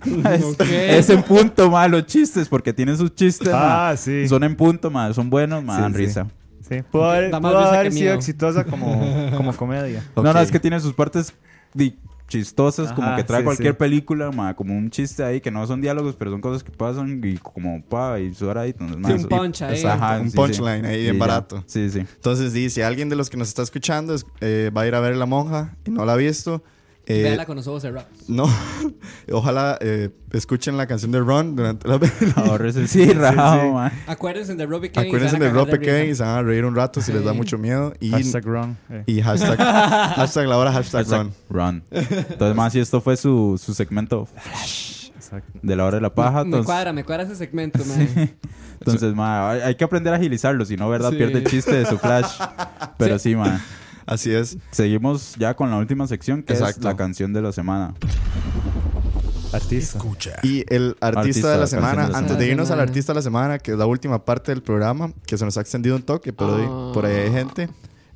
es, en punto, ma, los chistes, porque tienen sus chistes, ma. Ah, sí. Son en punto, ma, son buenos, ma, Sí, dan sí. risa. Sí, pudo haber, más pudo sido miedo. exitosa como, como comedia. No, no, es que tiene sus partes chistosas, como que trae sí, cualquier sí. película, ma, como un chiste ahí que no son diálogos, pero son cosas que pasan y como pa, y suena ahí. Entonces, ma, Sí, un punch ahí. Ajá, Un sí, sí. punchline ahí bien ya. barato. Sí, sí. Entonces, di, si alguien de los que nos está escuchando es- eh, va a ir a ver La Monja y no la ha visto, eh, Véala con los ojos cerrados. no, ojalá eh, escuchen la canción de Ron durante la Ahorrese, sí, rajado, sí. ma. Acuérdense de Robbie Kane. Acuérdense de a Rob cagar de Pequeño y se van a reír un rato si les da Sí. mucho miedo. Y Hashtag wrong. eh. y hashtag, hashtag la hora, hashtag, Hashtag Ron. Run. Entonces, más si esto fue su, su segmento Exacto. de la hora de la paja. Me entonces, cuadra, me cuadra ese segmento, man. entonces ma, hay, que aprender a agilizarlo, si no, ¿verdad? Sí. Pierde el chiste de su flash. Pero sí, ma. Así es. Seguimos ya con la última sección, que es Exacto. la canción de la semana. Artista. Y el artista, Artista, de la semana, de la antes semana. de irnos al artista de la semana, que es la última parte del programa, que se nos ha extendido un toque, pero Ah. por ahí hay gente,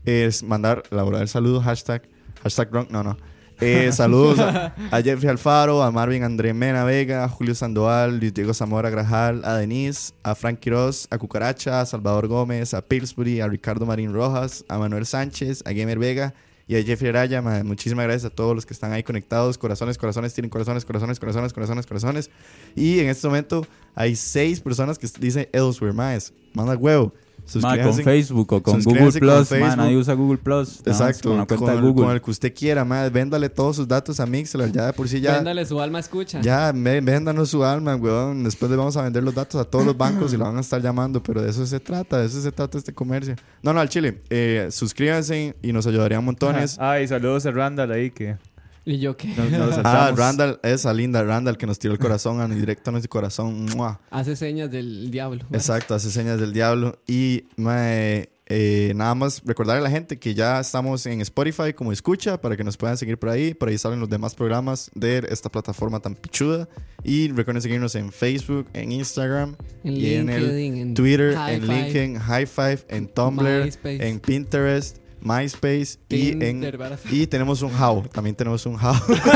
es mandar la hora del saludo, hashtag, hashtag drunk, no, no. Eh, saludos a, a Jeffrey Alfaro, a Marvin André Mena Vega, a Julio Sandoval, Luis Diego Zamora Grajal, a Denise, a Frank Quiroz, a Cucaracha, a Salvador Gómez, a Pillsbury, a Ricardo Marín Rojas, a Manuel Sánchez, a Gamer Vega y a Jeffrey Araya. Ma, Muchísimas gracias a todos los que están ahí conectados. Corazones, corazones, tienen corazones, corazones, corazones, corazones, corazones. Y en este momento hay seis personas que dicen Elsewhere, más. Manda huevo. Ma, con. Facebook o con Google con Plus. Ma, Facebook. nadie usa Google Plus. Exacto, Con la con, cuenta Google. con el que usted quiera, más. Véndale todos sus datos a Mixler. Ya de por sí ya. Véndale su alma escucha. Ya, véndanos su alma, weón. Después le vamos a vender los datos a todos los bancos y lo van a estar llamando, pero de eso se trata, de eso se trata este comercio. No, no, al chile. Eh, suscríbanse y nos ayudarían montones. Ah, y saludos a Randall ahí que ¿Y yo qué? nos, nos Ah. Randall, esa linda Randall que nos tiró el corazón a directo a nuestro corazón. ¡Mua! Hace señas del diablo. Exacto, hace señas del diablo. Y mae, eh, nada más recordarle a la gente que ya estamos en Spotify como escucha para que nos puedan seguir por ahí. Por ahí salen los demás programas de esta plataforma tan pichuda. Y recuerden seguirnos en Facebook, en Instagram, En y en el LinkedIn, en Twitter, High en Five, LinkedIn, High Five, en Tumblr, MySpace. en Pinterest, MySpace y en... Y tenemos un How, también tenemos un How.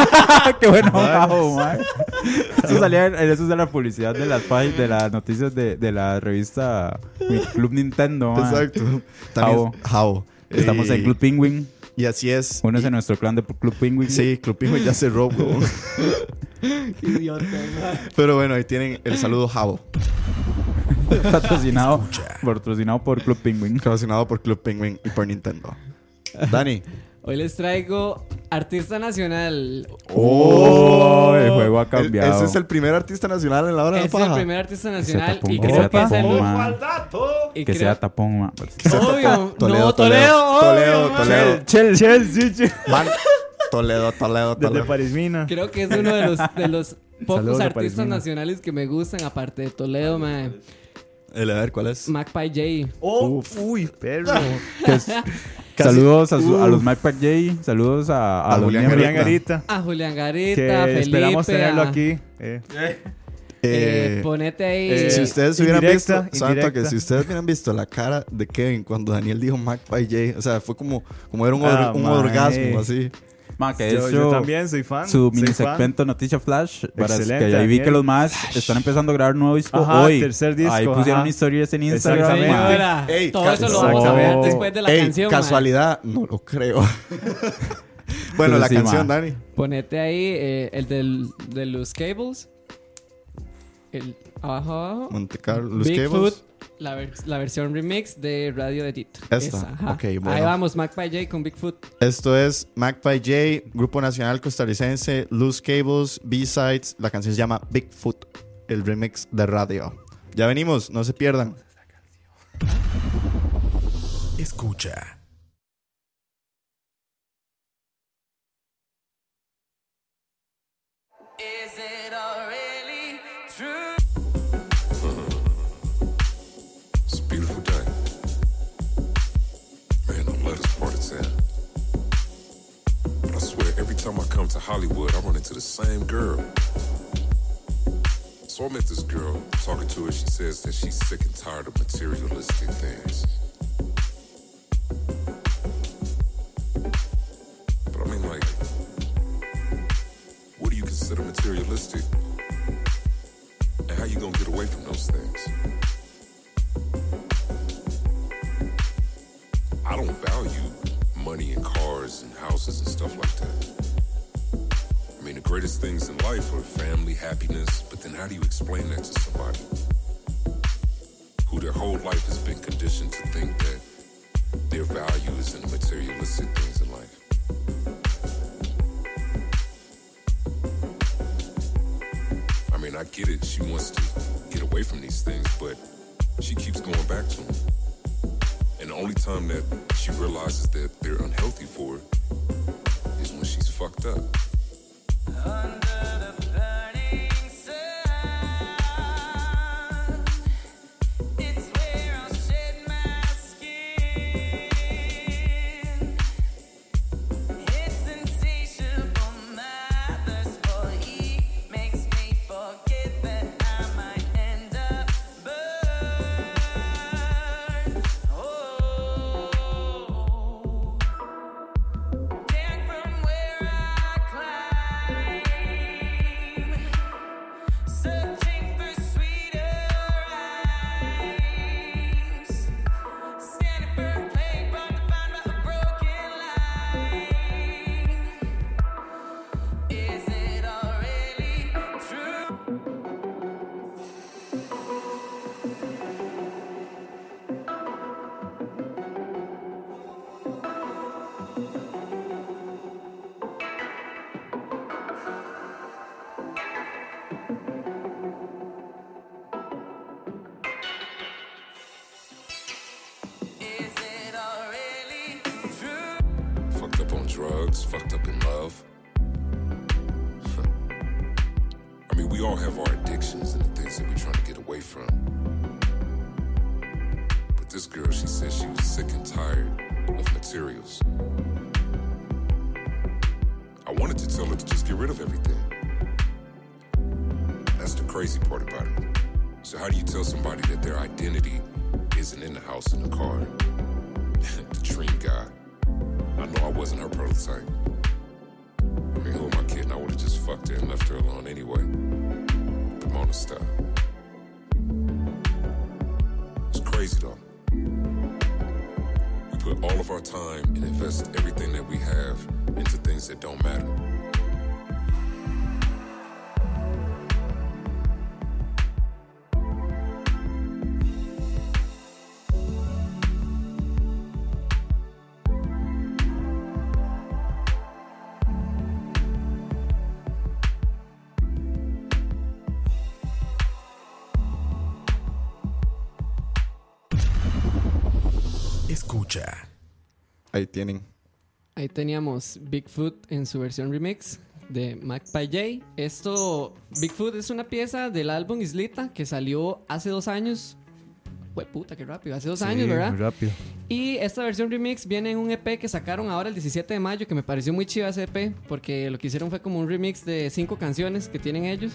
Qué bueno, bajo, man. Eso salía en, eso es de la publicidad de las páginas, de las noticias de, de la revista Mi Club Nintendo, man. Exacto. También How. How. Estamos Eh, en Club Penguin. Y así es. Únese Y- a nuestro clan de Club Penguin. Sí, Club Penguin ya cerró. Idiota, man. Pero bueno, ahí tienen el saludo Javo, patrocinado, patrocinado por Club Penguin. relacionado por Club Penguin y por Nintendo. Dani. Hoy les traigo artista nacional. Oh, el juego ha El- cambiado. ese es el primer artista nacional en la hora de la Es el primer artista nacional y que creo sea que es el tapón, man. y Que creo- sea tapón, man. Obvio, Toledo, no, Toledo. Toledo, Toledo, obvio. Toledo. Chel, chel, sí, chel. Man, Toledo, Toledo, Desde Toledo. Paris Mina. Creo que es uno de los, de los pocos Saludos artistas nacionales que me gustan, aparte de Toledo, man. El, a ver, ¿cuál es? Magpie J. Oh, uy, perro. Es- Saludos a, su- a los J. Saludos a, a A los Julián. Julián Garita. A Julián Que Garita, Felipe. esperamos tenerlo a- aquí. eh. Eh, Eh, ponete ahí. eh, si ustedes hubieran indirecta, visto, Santo, que si ustedes hubieran visto la cara de Kevin cuando Daniel dijo Magpie J, o sea, fue como, como era un, or- Ah, un orgasmo así. Ma, que Yo, eso, yo también soy fan. su mini fan. Noticia Flash. Para Excelente, que ahí vi que los más están empezando a grabar un nuevo disco Ajá, hoy. tercer disco, Ahí pusieron ajá. historias en Instagram. Exactamente. Ey, todo eso lo vamos a ver Exacto. después de la Ey, canción. man. casualidad, no lo creo. bueno, Pero la sí, canción, ma. Dani. Ponete ahí eh, el del, de los cables. El abajo, abajo. Monte Carlo, los Cables. La, ver- la versión remix de Radio de Edit. Esta, Esa, bueno. Ahí vamos, Magpie J con Bigfoot. Esto es Magpie J, grupo nacional costarricense, Loose Cables, B-Sides. La canción se llama Bigfoot, el remix de radio. Ya venimos, no se pierdan. Escucha. Come to Hollywood, I run into the same girl. So I met this girl, talking to her, she says that she's sick and tired of materialistic things. But I mean, like, what do you consider materialistic? And how you gonna get away from those things? I don't value money and cars and houses and stuff like that. Greatest things in life are family, happiness, but then how do you explain that to somebody who their whole life has been conditioned to think that their value is in the materialistic things in life? I mean, I get it. She wants to get away from these things, but she keeps going back to them. And the only time that she realizes that they're unhealthy for her is when she's fucked up under. Crazy though. We put all of our time and invest everything that we have into things that don't matter. Teníamos Bigfoot en su versión remix de Magpie J. Esto, Bigfoot es una pieza del álbum Islita que salió hace dos años. Fue puta, qué rápido. Hace dos años, ¿verdad? Muy rápido. Y esta versión remix viene en un EP que sacaron ahora el 17 de mayo, que me pareció muy chiva ese EP, porque lo que hicieron fue como un remix de cinco canciones que tienen ellos.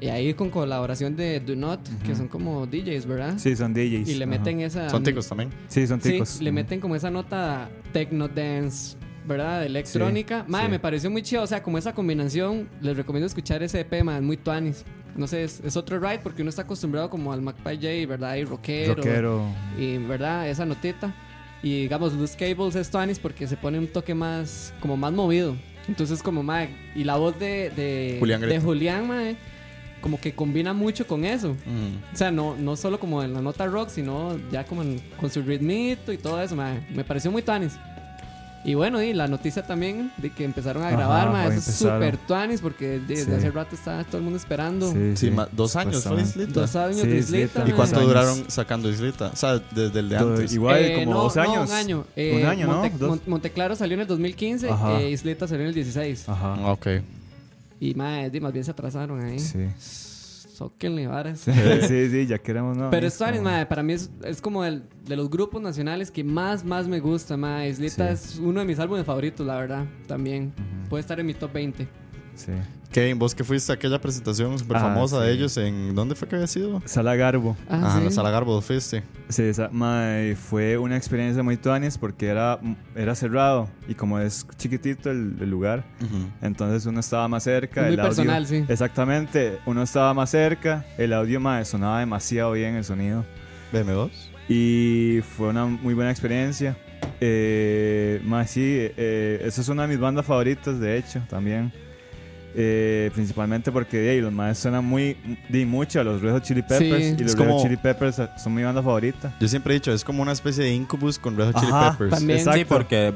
Y ahí con colaboración de Do Not, que son como DJs, ¿verdad? Sí, son DJs. Y le meten esa... Son ticos también. Sí, son Sí, ticos. le Ujú. meten como esa nota techno dance, ¿verdad? De electrónica. Sí, Madre, sí. me pareció muy chido. O sea, como esa combinación, les recomiendo escuchar ese EP, man, muy tuanis. No sé, es, es otro ride porque uno está acostumbrado como al Magpie J, ¿verdad? Y rockero. Rockero. Y, ¿verdad? Esa notita. Y digamos, Loose Cables es tuanis porque se pone un toque más, como más movido. Entonces, como, madre, y la voz de, de Julián de. Julián, madre, como que combina mucho con eso. Mm. O sea, no, no solo como en la nota rock, sino ya como en- con su ritmito y todo eso, mae. Me pareció muy tuanis. Y bueno, y la noticia también de que empezaron a grabar, mae. Eso es súper tuanis porque desde Sí. hace rato está todo el mundo esperando. Sí, ma- dos años fue. Islita. Dos años Sí, de Islita. ¿Y ¿Y mae. cuánto años? duraron sacando Islita? O sea, desde el de Do- antes. Igual, Eh, como no, dos no, años. un año. un Eh, año, ¿no? Monte-. Mon- Monteclaro salió en el 2015, Ajá. eh, Islita salió en el 16. Ajá. Ah, ok. Y di, más bien se atrasaron ahí. Sí. Zóquenle varas. sí, sí, ya queremos no. Pero esto, mae, para mí es, es como el, de los grupos nacionales que más, más me gusta, Sí. es uno de mis álbumes favoritos, la verdad, también. Puede estar en mi top 20. Sí. Kevin, vos que fuiste a aquella presentación súper Ah, famosa de sí. ellos en... ¿Dónde fue que había sido? Sala Garbo. Ah, Ajá, en la sí. Sala Garbo fuiste. Sí, esa, mae, fue una experiencia muy tuanis porque era, era cerrado y como es chiquitito el, el lugar, entonces uno estaba más cerca. Muy el audio- personal, sí. Exactamente, uno estaba más cerca, el audio mae, sonaba demasiado bien el sonido BM2. y fue una muy buena experiencia. Eh, mae, sí, eh, esa es una de mis bandas favoritas, de hecho, también. Eh, principalmente porque ey, los más suenan muy di mucho a los Red Hot Chili Peppers Sí. y los Red Hot como- Chili Peppers son mi banda favorita. Yo siempre he dicho, es como una especie de Incubus con Red Hot Chili Ajá, Peppers. también. Exacto. Sí, porque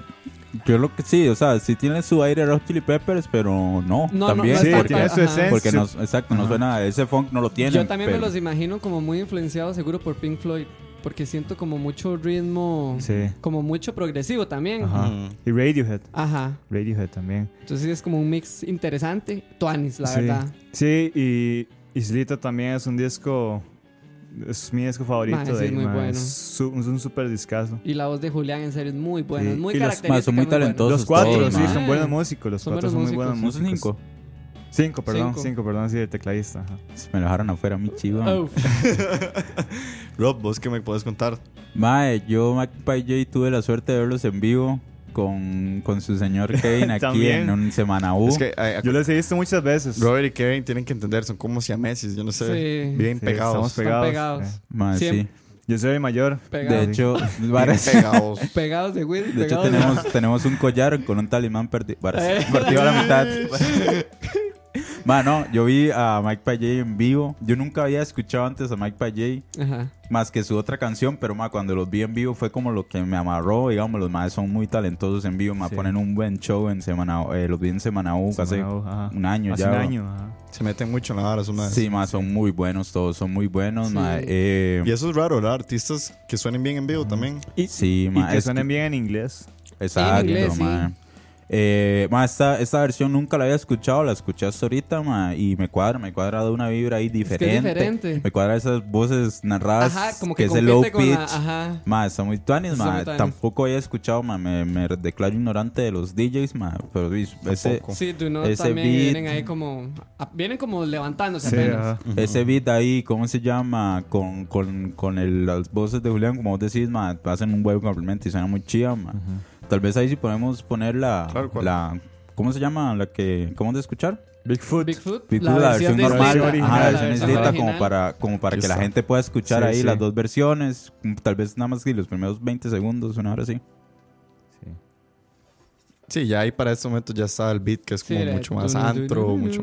yo lo que sí, o sea, sí tiene su aire Rock Chili Peppers, pero no, No, no, también no Sí, porque, tiene su esencia. porque nos, exacto, no suena, ese funk no lo tiene. Yo también me los imagino como muy influenciados, seguro, por Pink Floyd. Porque siento como mucho ritmo, Sí. como mucho progresivo también. Ajá. Ajá. Mm. Y Radiohead. Radiohead también. Entonces es como un mix interesante. Tuanis, la sí. verdad. Sí, y Islita también es un disco. Es mi disco favorito de ahí, es muy bueno. Un super discazo. Y la voz de Julián en serio es muy buena. Sí. Es muy Y los- característica. Mae, son muy muy talentosos. Los cuatro, todos, sí, son buenos músicos. Los Son cuatro buenos son muy buenos músicos. ¿No son cinco? Cinco, perdón. Cinco. Cinco, perdón, sí, el tecladista. Ajá. Me lo dejaron afuera, mi chivo. Rob, ¿vos qué me puedes contar? Mae, yo, Magpie J, tuve la suerte de verlos en vivo con, con su señor Kevin aquí en un Semana U. Es que eh, Yo los he visto muchas veces. Robert y Kevin tienen que entender, son como siamesis, yo no sé. Sí. Bien Sí, pegados. Estamos pegados. pegados. sí. Mae, sí. Yo soy mayor. Pegados. De hecho, pegados. Pegados de Will. de hecho de- tenemos, tenemos un collar con un varas- Eh. partido a la mitad. Mano, yo vi a Mike Payet en vivo. Yo nunca había escuchado antes a Mike Payet más que su otra canción, pero ma, cuando los vi en vivo fue como lo que me amarró. Digamos, los más son muy talentosos en vivo. Me Sí. ponen un buen show en Semana eh, Los vi en Semana U hace Semana un año Hace ya. un año, ajá. Se meten mucho en la vara, una Sí, más son muy buenos todos, son muy buenos, Sí. ma. Eh, Y eso es raro, ¿verdad? Artistas que suenen bien en vivo también. sí, Y ma. que suenen que- bien en inglés. Exacto, inglés, sí. Ma. Eh, ma, esta, esta versión nunca la había escuchado, la escuché hasta ahorita, ma, y me cuadra, me cuadra de una vibra ahí Es que diferente. es diferente. Me cuadra esas voces narradas, Ajá, como que, que es el low pitch. la... Ajá. Ma, está muy tuanis, ma. Tampoco había escuchado, ma. Me, me declaro ignorante de los DJs, ma. Pero ese, Tampoco. Sí, Do Not Ese también beat. vienen ahí como... a- vienen como levantándose Sí, apenas. ajá. ese beat ahí, ¿cómo se llama? Con, con, con el, las voces de Julián, como vos decís, ma, hacen un buen complemento y suena muy chida, ma. Tal vez ahí sí podemos poner la, la ¿cómo se llama? La que, ¿cómo de escuchar? Bigfoot. Bigfoot, Bigfoot, la, la, versión, versión normal, distinta. ajá, la La versión distinta como original. para, como para que la gente pueda escuchar Sí, ahí sí. las dos versiones, mm, tal vez nada más que los primeros 20 segundos, una hora así. Sí, ya ahí para este momento ya está el beat que es Sí, como mucho más antro, mucho...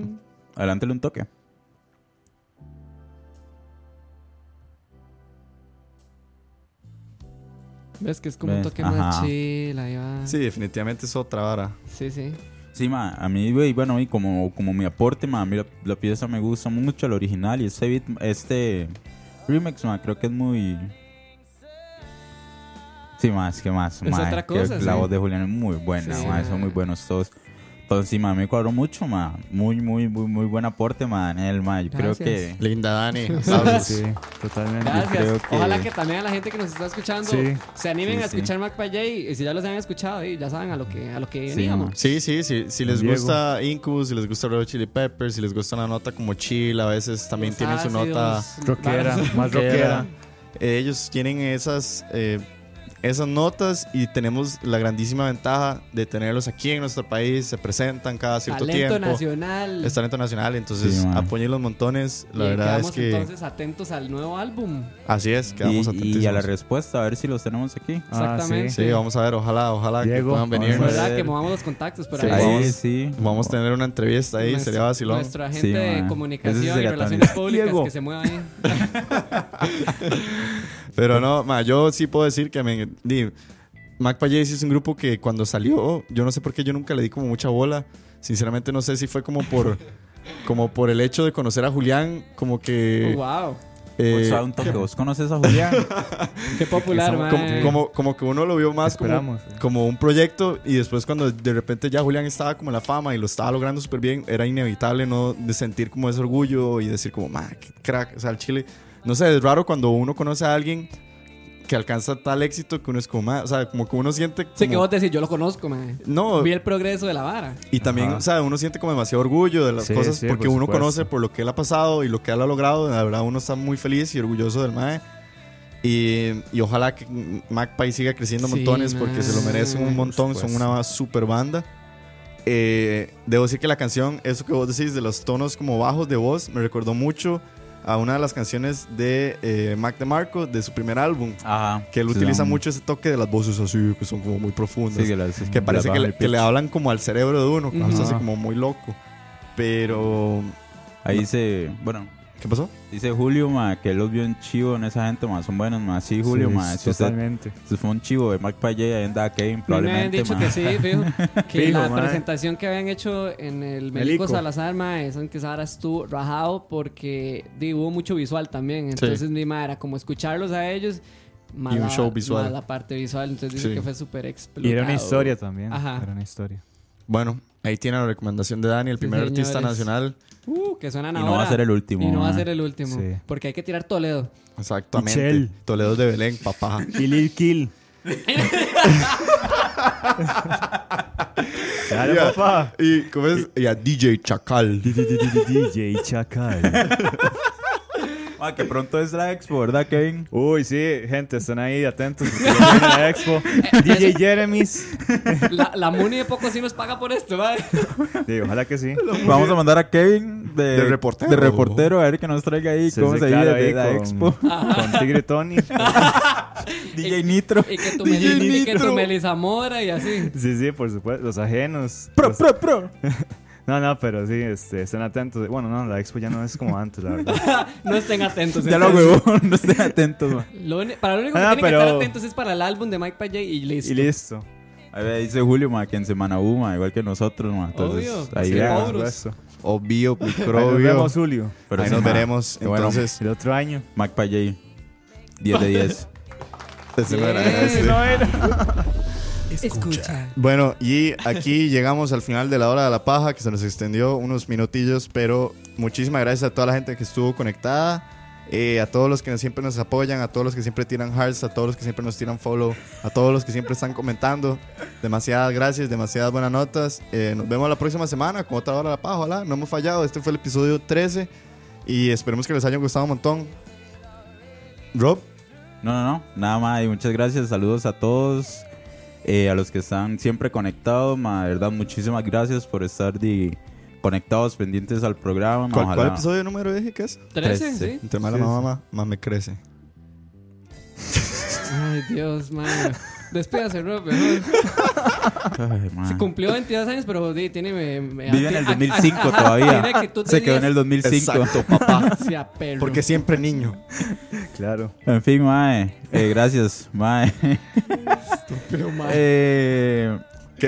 Adelántale un toque. Ves que es como un Ves, toque más ajá. chill, ahí va. Sí, definitivamente es otra vara. Sí, sí. Sí, ma, a mí, güey, bueno, y como, como mi aporte, ma, a mí la, la pieza me gusta mucho, el original, y este beat, este remix, ma, creo que es muy... Sí, más, que más, Es ma, otra que cosa, La sí. voz de Julián es muy buena, Sí. ma, son muy buenos todos. Entonces, sí, ma, me cuadró mucho, ma, muy, muy, muy, muy buen aporte, ma, Daniel, ma, yo creo que... Linda Dani. Sí, totalmente. Gracias. creo que- Ojalá que también a la gente que nos está escuchando Sí. se animen Sí, a sí. escuchar Mac J y si ya los han escuchado, y ya saben a lo que, a lo que Sí, veníamos. Sí, sí, sí. Si les Diego. gusta Incubus, si les gusta Red Chili Peppers, si les gusta una nota como chill, a veces también Los tienen su nota. Rockera, más rockera. Eh, ellos tienen esas, eh, esas notas y tenemos la grandísima ventaja de tenerlos aquí en nuestro país. Se presentan cada cierto Talento tiempo. nacional. Es talento nacional, entonces Sí, apoyen los montones. La y verdad quedamos es que entonces atentos al nuevo álbum. así es, Y, quedamos y atentísimos. a la respuesta, a ver si los tenemos aquí. Ah, Exactamente. Sí, vamos a ver, ojalá, ojalá Diego, que puedan vamos a venir. ver. ¿Verdad? ver. Que movamos los contactos por Sí, ahí. Vamos- sí. Vamos a tener una entrevista ahí, Nuestro- sería vacilón. Nuestro agente Sí, de comunicación y relaciones también. públicas Diego. que se mueva ahí. Pero no, ma, yo sí puedo decir que me, di, Mac Payés es un grupo que cuando salió, yo no sé por qué yo nunca le di como mucha bola. Sinceramente no sé si fue como por como por el hecho de conocer a Julián, como que Oh, wow. eh, O sea, un toque, ¿vos conoces a Julián? Qué popular, Como- man. como, como, como que uno lo vio más como, Esperamos. como un proyecto y después cuando de repente ya Julián estaba como en la fama y lo estaba logrando súper bien, era inevitable no de sentir como ese orgullo y decir como, ma, qué crack, o sea, el Chile, no sé, es raro cuando uno conoce a alguien que alcanza tal éxito que uno es como, ma, o sea, como que uno siente como, Sí, que vos decís, yo lo conozco, man. no, Vi el progreso de la vara. y también, Ajá. o sea, uno siente como demasiado orgullo de las Sí, cosas sí, porque por uno supuesto. conoce por lo que él ha pasado y lo que él ha logrado. La verdad, uno está muy feliz y orgulloso del MAE. Y, y ojalá que Magpie siga creciendo Sí, montones porque se lo merecen un montón. Son una super banda. Eh, debo decir que la canción, eso que vos decís de los tonos como bajos de voz, me recordó mucho a una de las canciones de eh, Mac DeMarco de su primer álbum. Ajá. Que él Sí, utiliza son- mucho ese toque de las voces así, que son como muy profundas Sí, que, las- que parece que le, que hablan como al cerebro de uno, está así como muy loco. Pero, Ahí dice, bueno, ¿qué pasó? dice Julio, ma, que él los vio en chivo en esa gente, ma, son buenos, ma. Sí, Julio, Sí, ma, si usted totalmente. si fue un chivo de Mark Payet, ahí andaba Kevin, Me habían probablemente, dicho ma. que sí, fijo. Que Fijo, la mae. presentación que habían hecho en el Melico Melico. Salazar, mae, son que Sara estuvo rajado porque di, hubo mucho visual también. Entonces, mi madre era como escucharlos a ellos. más Y un la- show visual. más la parte visual. Entonces, dice Sí. que fue súper explotado. Y era una historia también. Ajá. Era una historia. Bueno, ahí tiene la recomendación de Dani, el Sí, primer artista nacional. Uh, que suenan Y ahora. no va a ser el último. Y no va a ser el último. Sí. Porque hay que tirar Toledo. Exactamente. Michelle. Toledo de Belén, papá. Y Lil Kill. Dale, Ya. papá. y, ¿cómo es? Y a DJ Chacal. DJ Chacal. Ma, que pronto es la expo, ¿verdad, Kevin? Uy, sí, gente, están ahí atentos. la expo. DJ Jeremy's. La, la Muni de poco sí nos paga por esto, mae. Sí, ojalá que sí. Vamos a mandar a Kevin de, De reportero. de reportero a ver que nos traiga ahí Se cómo se vive ahí de la con, expo. con Tigre Tony. DJ Nitro. Y que tu, Meli, y que tu Nitro. Melissa Mora y así. Sí, sí, por supuesto. Los ajenos. Pro, Los- pro, pro. No, no, pero sí, este, estén atentos. Bueno, no, la expo ya no es como antes, la verdad. No estén atentos. Ya lo huevón, no estén atentos. Lo uni- para lo único que Ah, tienen que pero- estar atentos es para el álbum de Mike Payet y listo. Y listo. Ahí ve, dice Julio, ma, que en Semana U, ma, igual que nosotros, ma. Entonces, Obvio, ahí sí, vean. Por supuesto. Obvio, Ahí Nos microbio. vemos, Julio. Pero ahí sí, nos ma, veremos. qué bueno. Entonces, El otro año. Mac Payet. 10 de 10. ese no era Bien. ese. No era. Escucha. Bueno, y aquí llegamos al final de la hora de la paja, que se nos extendió unos minutillos, pero muchísimas gracias a toda la gente que estuvo conectada, eh, a todos los que siempre nos apoyan, a todos los que siempre tiran hearts, a todos los que siempre nos tiran follow, a todos los que siempre están comentando. Demasiadas gracias, demasiadas buenas notas. Eh, nos vemos la próxima semana con otra hora de la paja, ojalá. No hemos fallado, este fue el episodio 13 y esperemos que les haya gustado un montón. Rob, No, no, no. Nada más. Y muchas gracias. Saludos a todos. Eh, a los que están siempre conectados, ma. De verdad, muchísimas gracias por estar di, conectados, pendientes al programa. ma, ¿Cuál, ojalá- cuál episodio número dije que es? 13, Trece. sí. Entre más la mamá, más me crece. Ay, Dios, man. Despídase, Rob. mejor. Ay, ma. Se cumplió 22 años, pero di, tiene. me- me- Vive en el acti- 2005 ajá, todavía. de Se quedó en 10 el 2005. Exacto, papá. Porque siempre niño. Claro. En fin, mae. Eh, gracias, mae. Pero, man. Eh,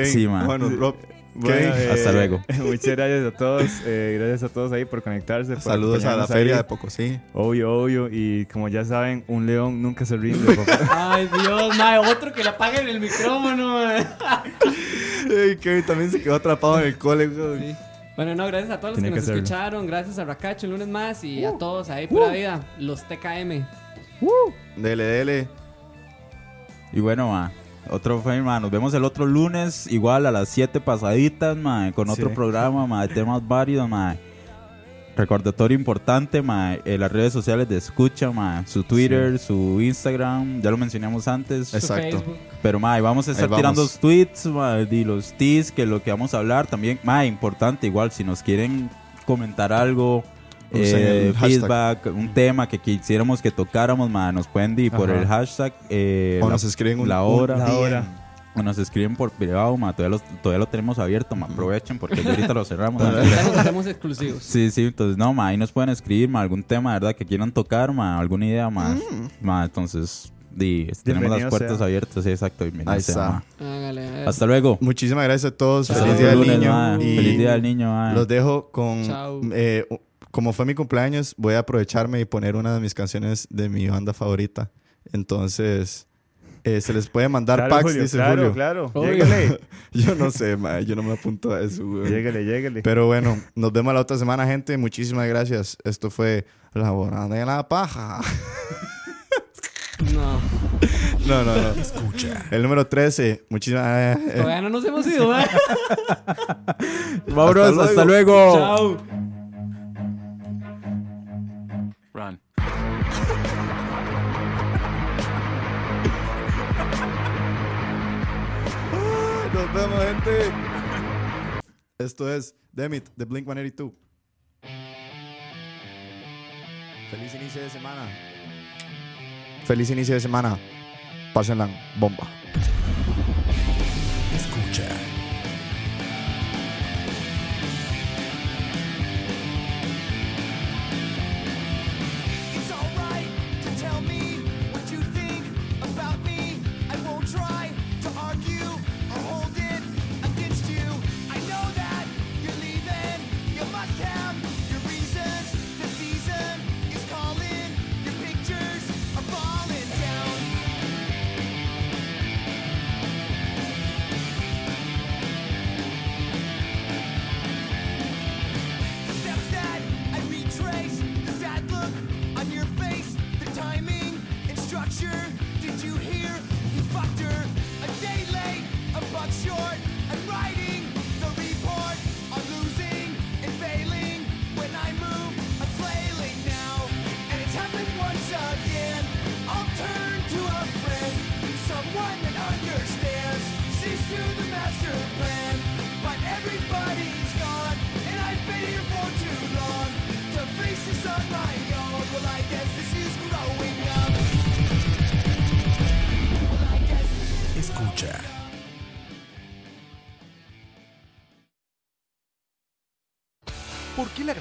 Sí, ma. Bueno, Rob, Bueno, eh, Hasta luego. Muchas gracias a todos. eh, gracias a todos ahí por conectarse. por saludos a la feria ahí. de Pocosí. Obvio, obvio. Y como ya saben, un león nunca se rinde, papá. Ay, Dios, man. Otro que le apaguen el micrófono, man. Ey, Kevin también se quedó atrapado en el cole. Sí. Bueno, no, gracias a todos los que que nos hacerlo. escucharon. Gracias a Racacho el lunes más. Y Uh. a todos ahí, pura vida. Los TKM. Dele, dele. y bueno, ma. Otro fue, ma. Nos vemos el otro lunes, igual a las 7 pasaditas, ma. Con otro Sí. programa, ma. De temas varios, ma. Recordatorio importante, eh, las redes sociales de escucha, ma. Su Twitter, su Instagram. Ya lo mencionamos antes. Exacto. Pero, ma, vamos a estar tirando los tweets, ma, y los teas, que lo que vamos a hablar también. Ma, importante, igual, si nos quieren comentar algo, eh, feedback, un tema que quisiéramos que tocáramos, ma, nos pueden dir por el hashtag. eh, O la- nos escriben un, la hora. un La hora. o nos escriben por privado, ma, todavía, los- todavía lo tenemos abierto, ma, aprovechen porque ahorita lo cerramos. hacemos exclusivos. Sí, sí, entonces no, ma, ahí nos pueden escribir, ma, algún tema, ¿verdad? Que quieran tocar, ma, alguna idea más. Ma, entonces, di, tenemos las puertas sea. abiertas, sí, exacto. bienvenido Ahí está. Hasta luego. Muchísimas gracias a todos. Feliz Día del lunes, Niño. ma. y Feliz Día del Niño. Los dejo con. Chao. eh, como fue mi cumpleaños, voy a aprovecharme y poner una de mis canciones de mi banda favorita. Entonces, eh, se les puede mandar Claro, packs, Julio, dice claro, Julio. claro. Lléguele. Yo no sé, ma, yo no me apunto a eso, güey. Lléguele, lléguele. Pero bueno, nos vemos la otra semana, gente. Muchísimas gracias. Esto fue La Hora de la Paja. No. No, no, no. Escucha. El número 13. Muchísimas eh, eh, Todavía no nos hemos ido, ¿eh? Vámonos, Hasta hasta luego. luego. Chao. Nos vemos, gente. Esto es Demit de Blink 182. Feliz inicio de semana. Feliz inicio de semana. Pásenla bomba. Escucha.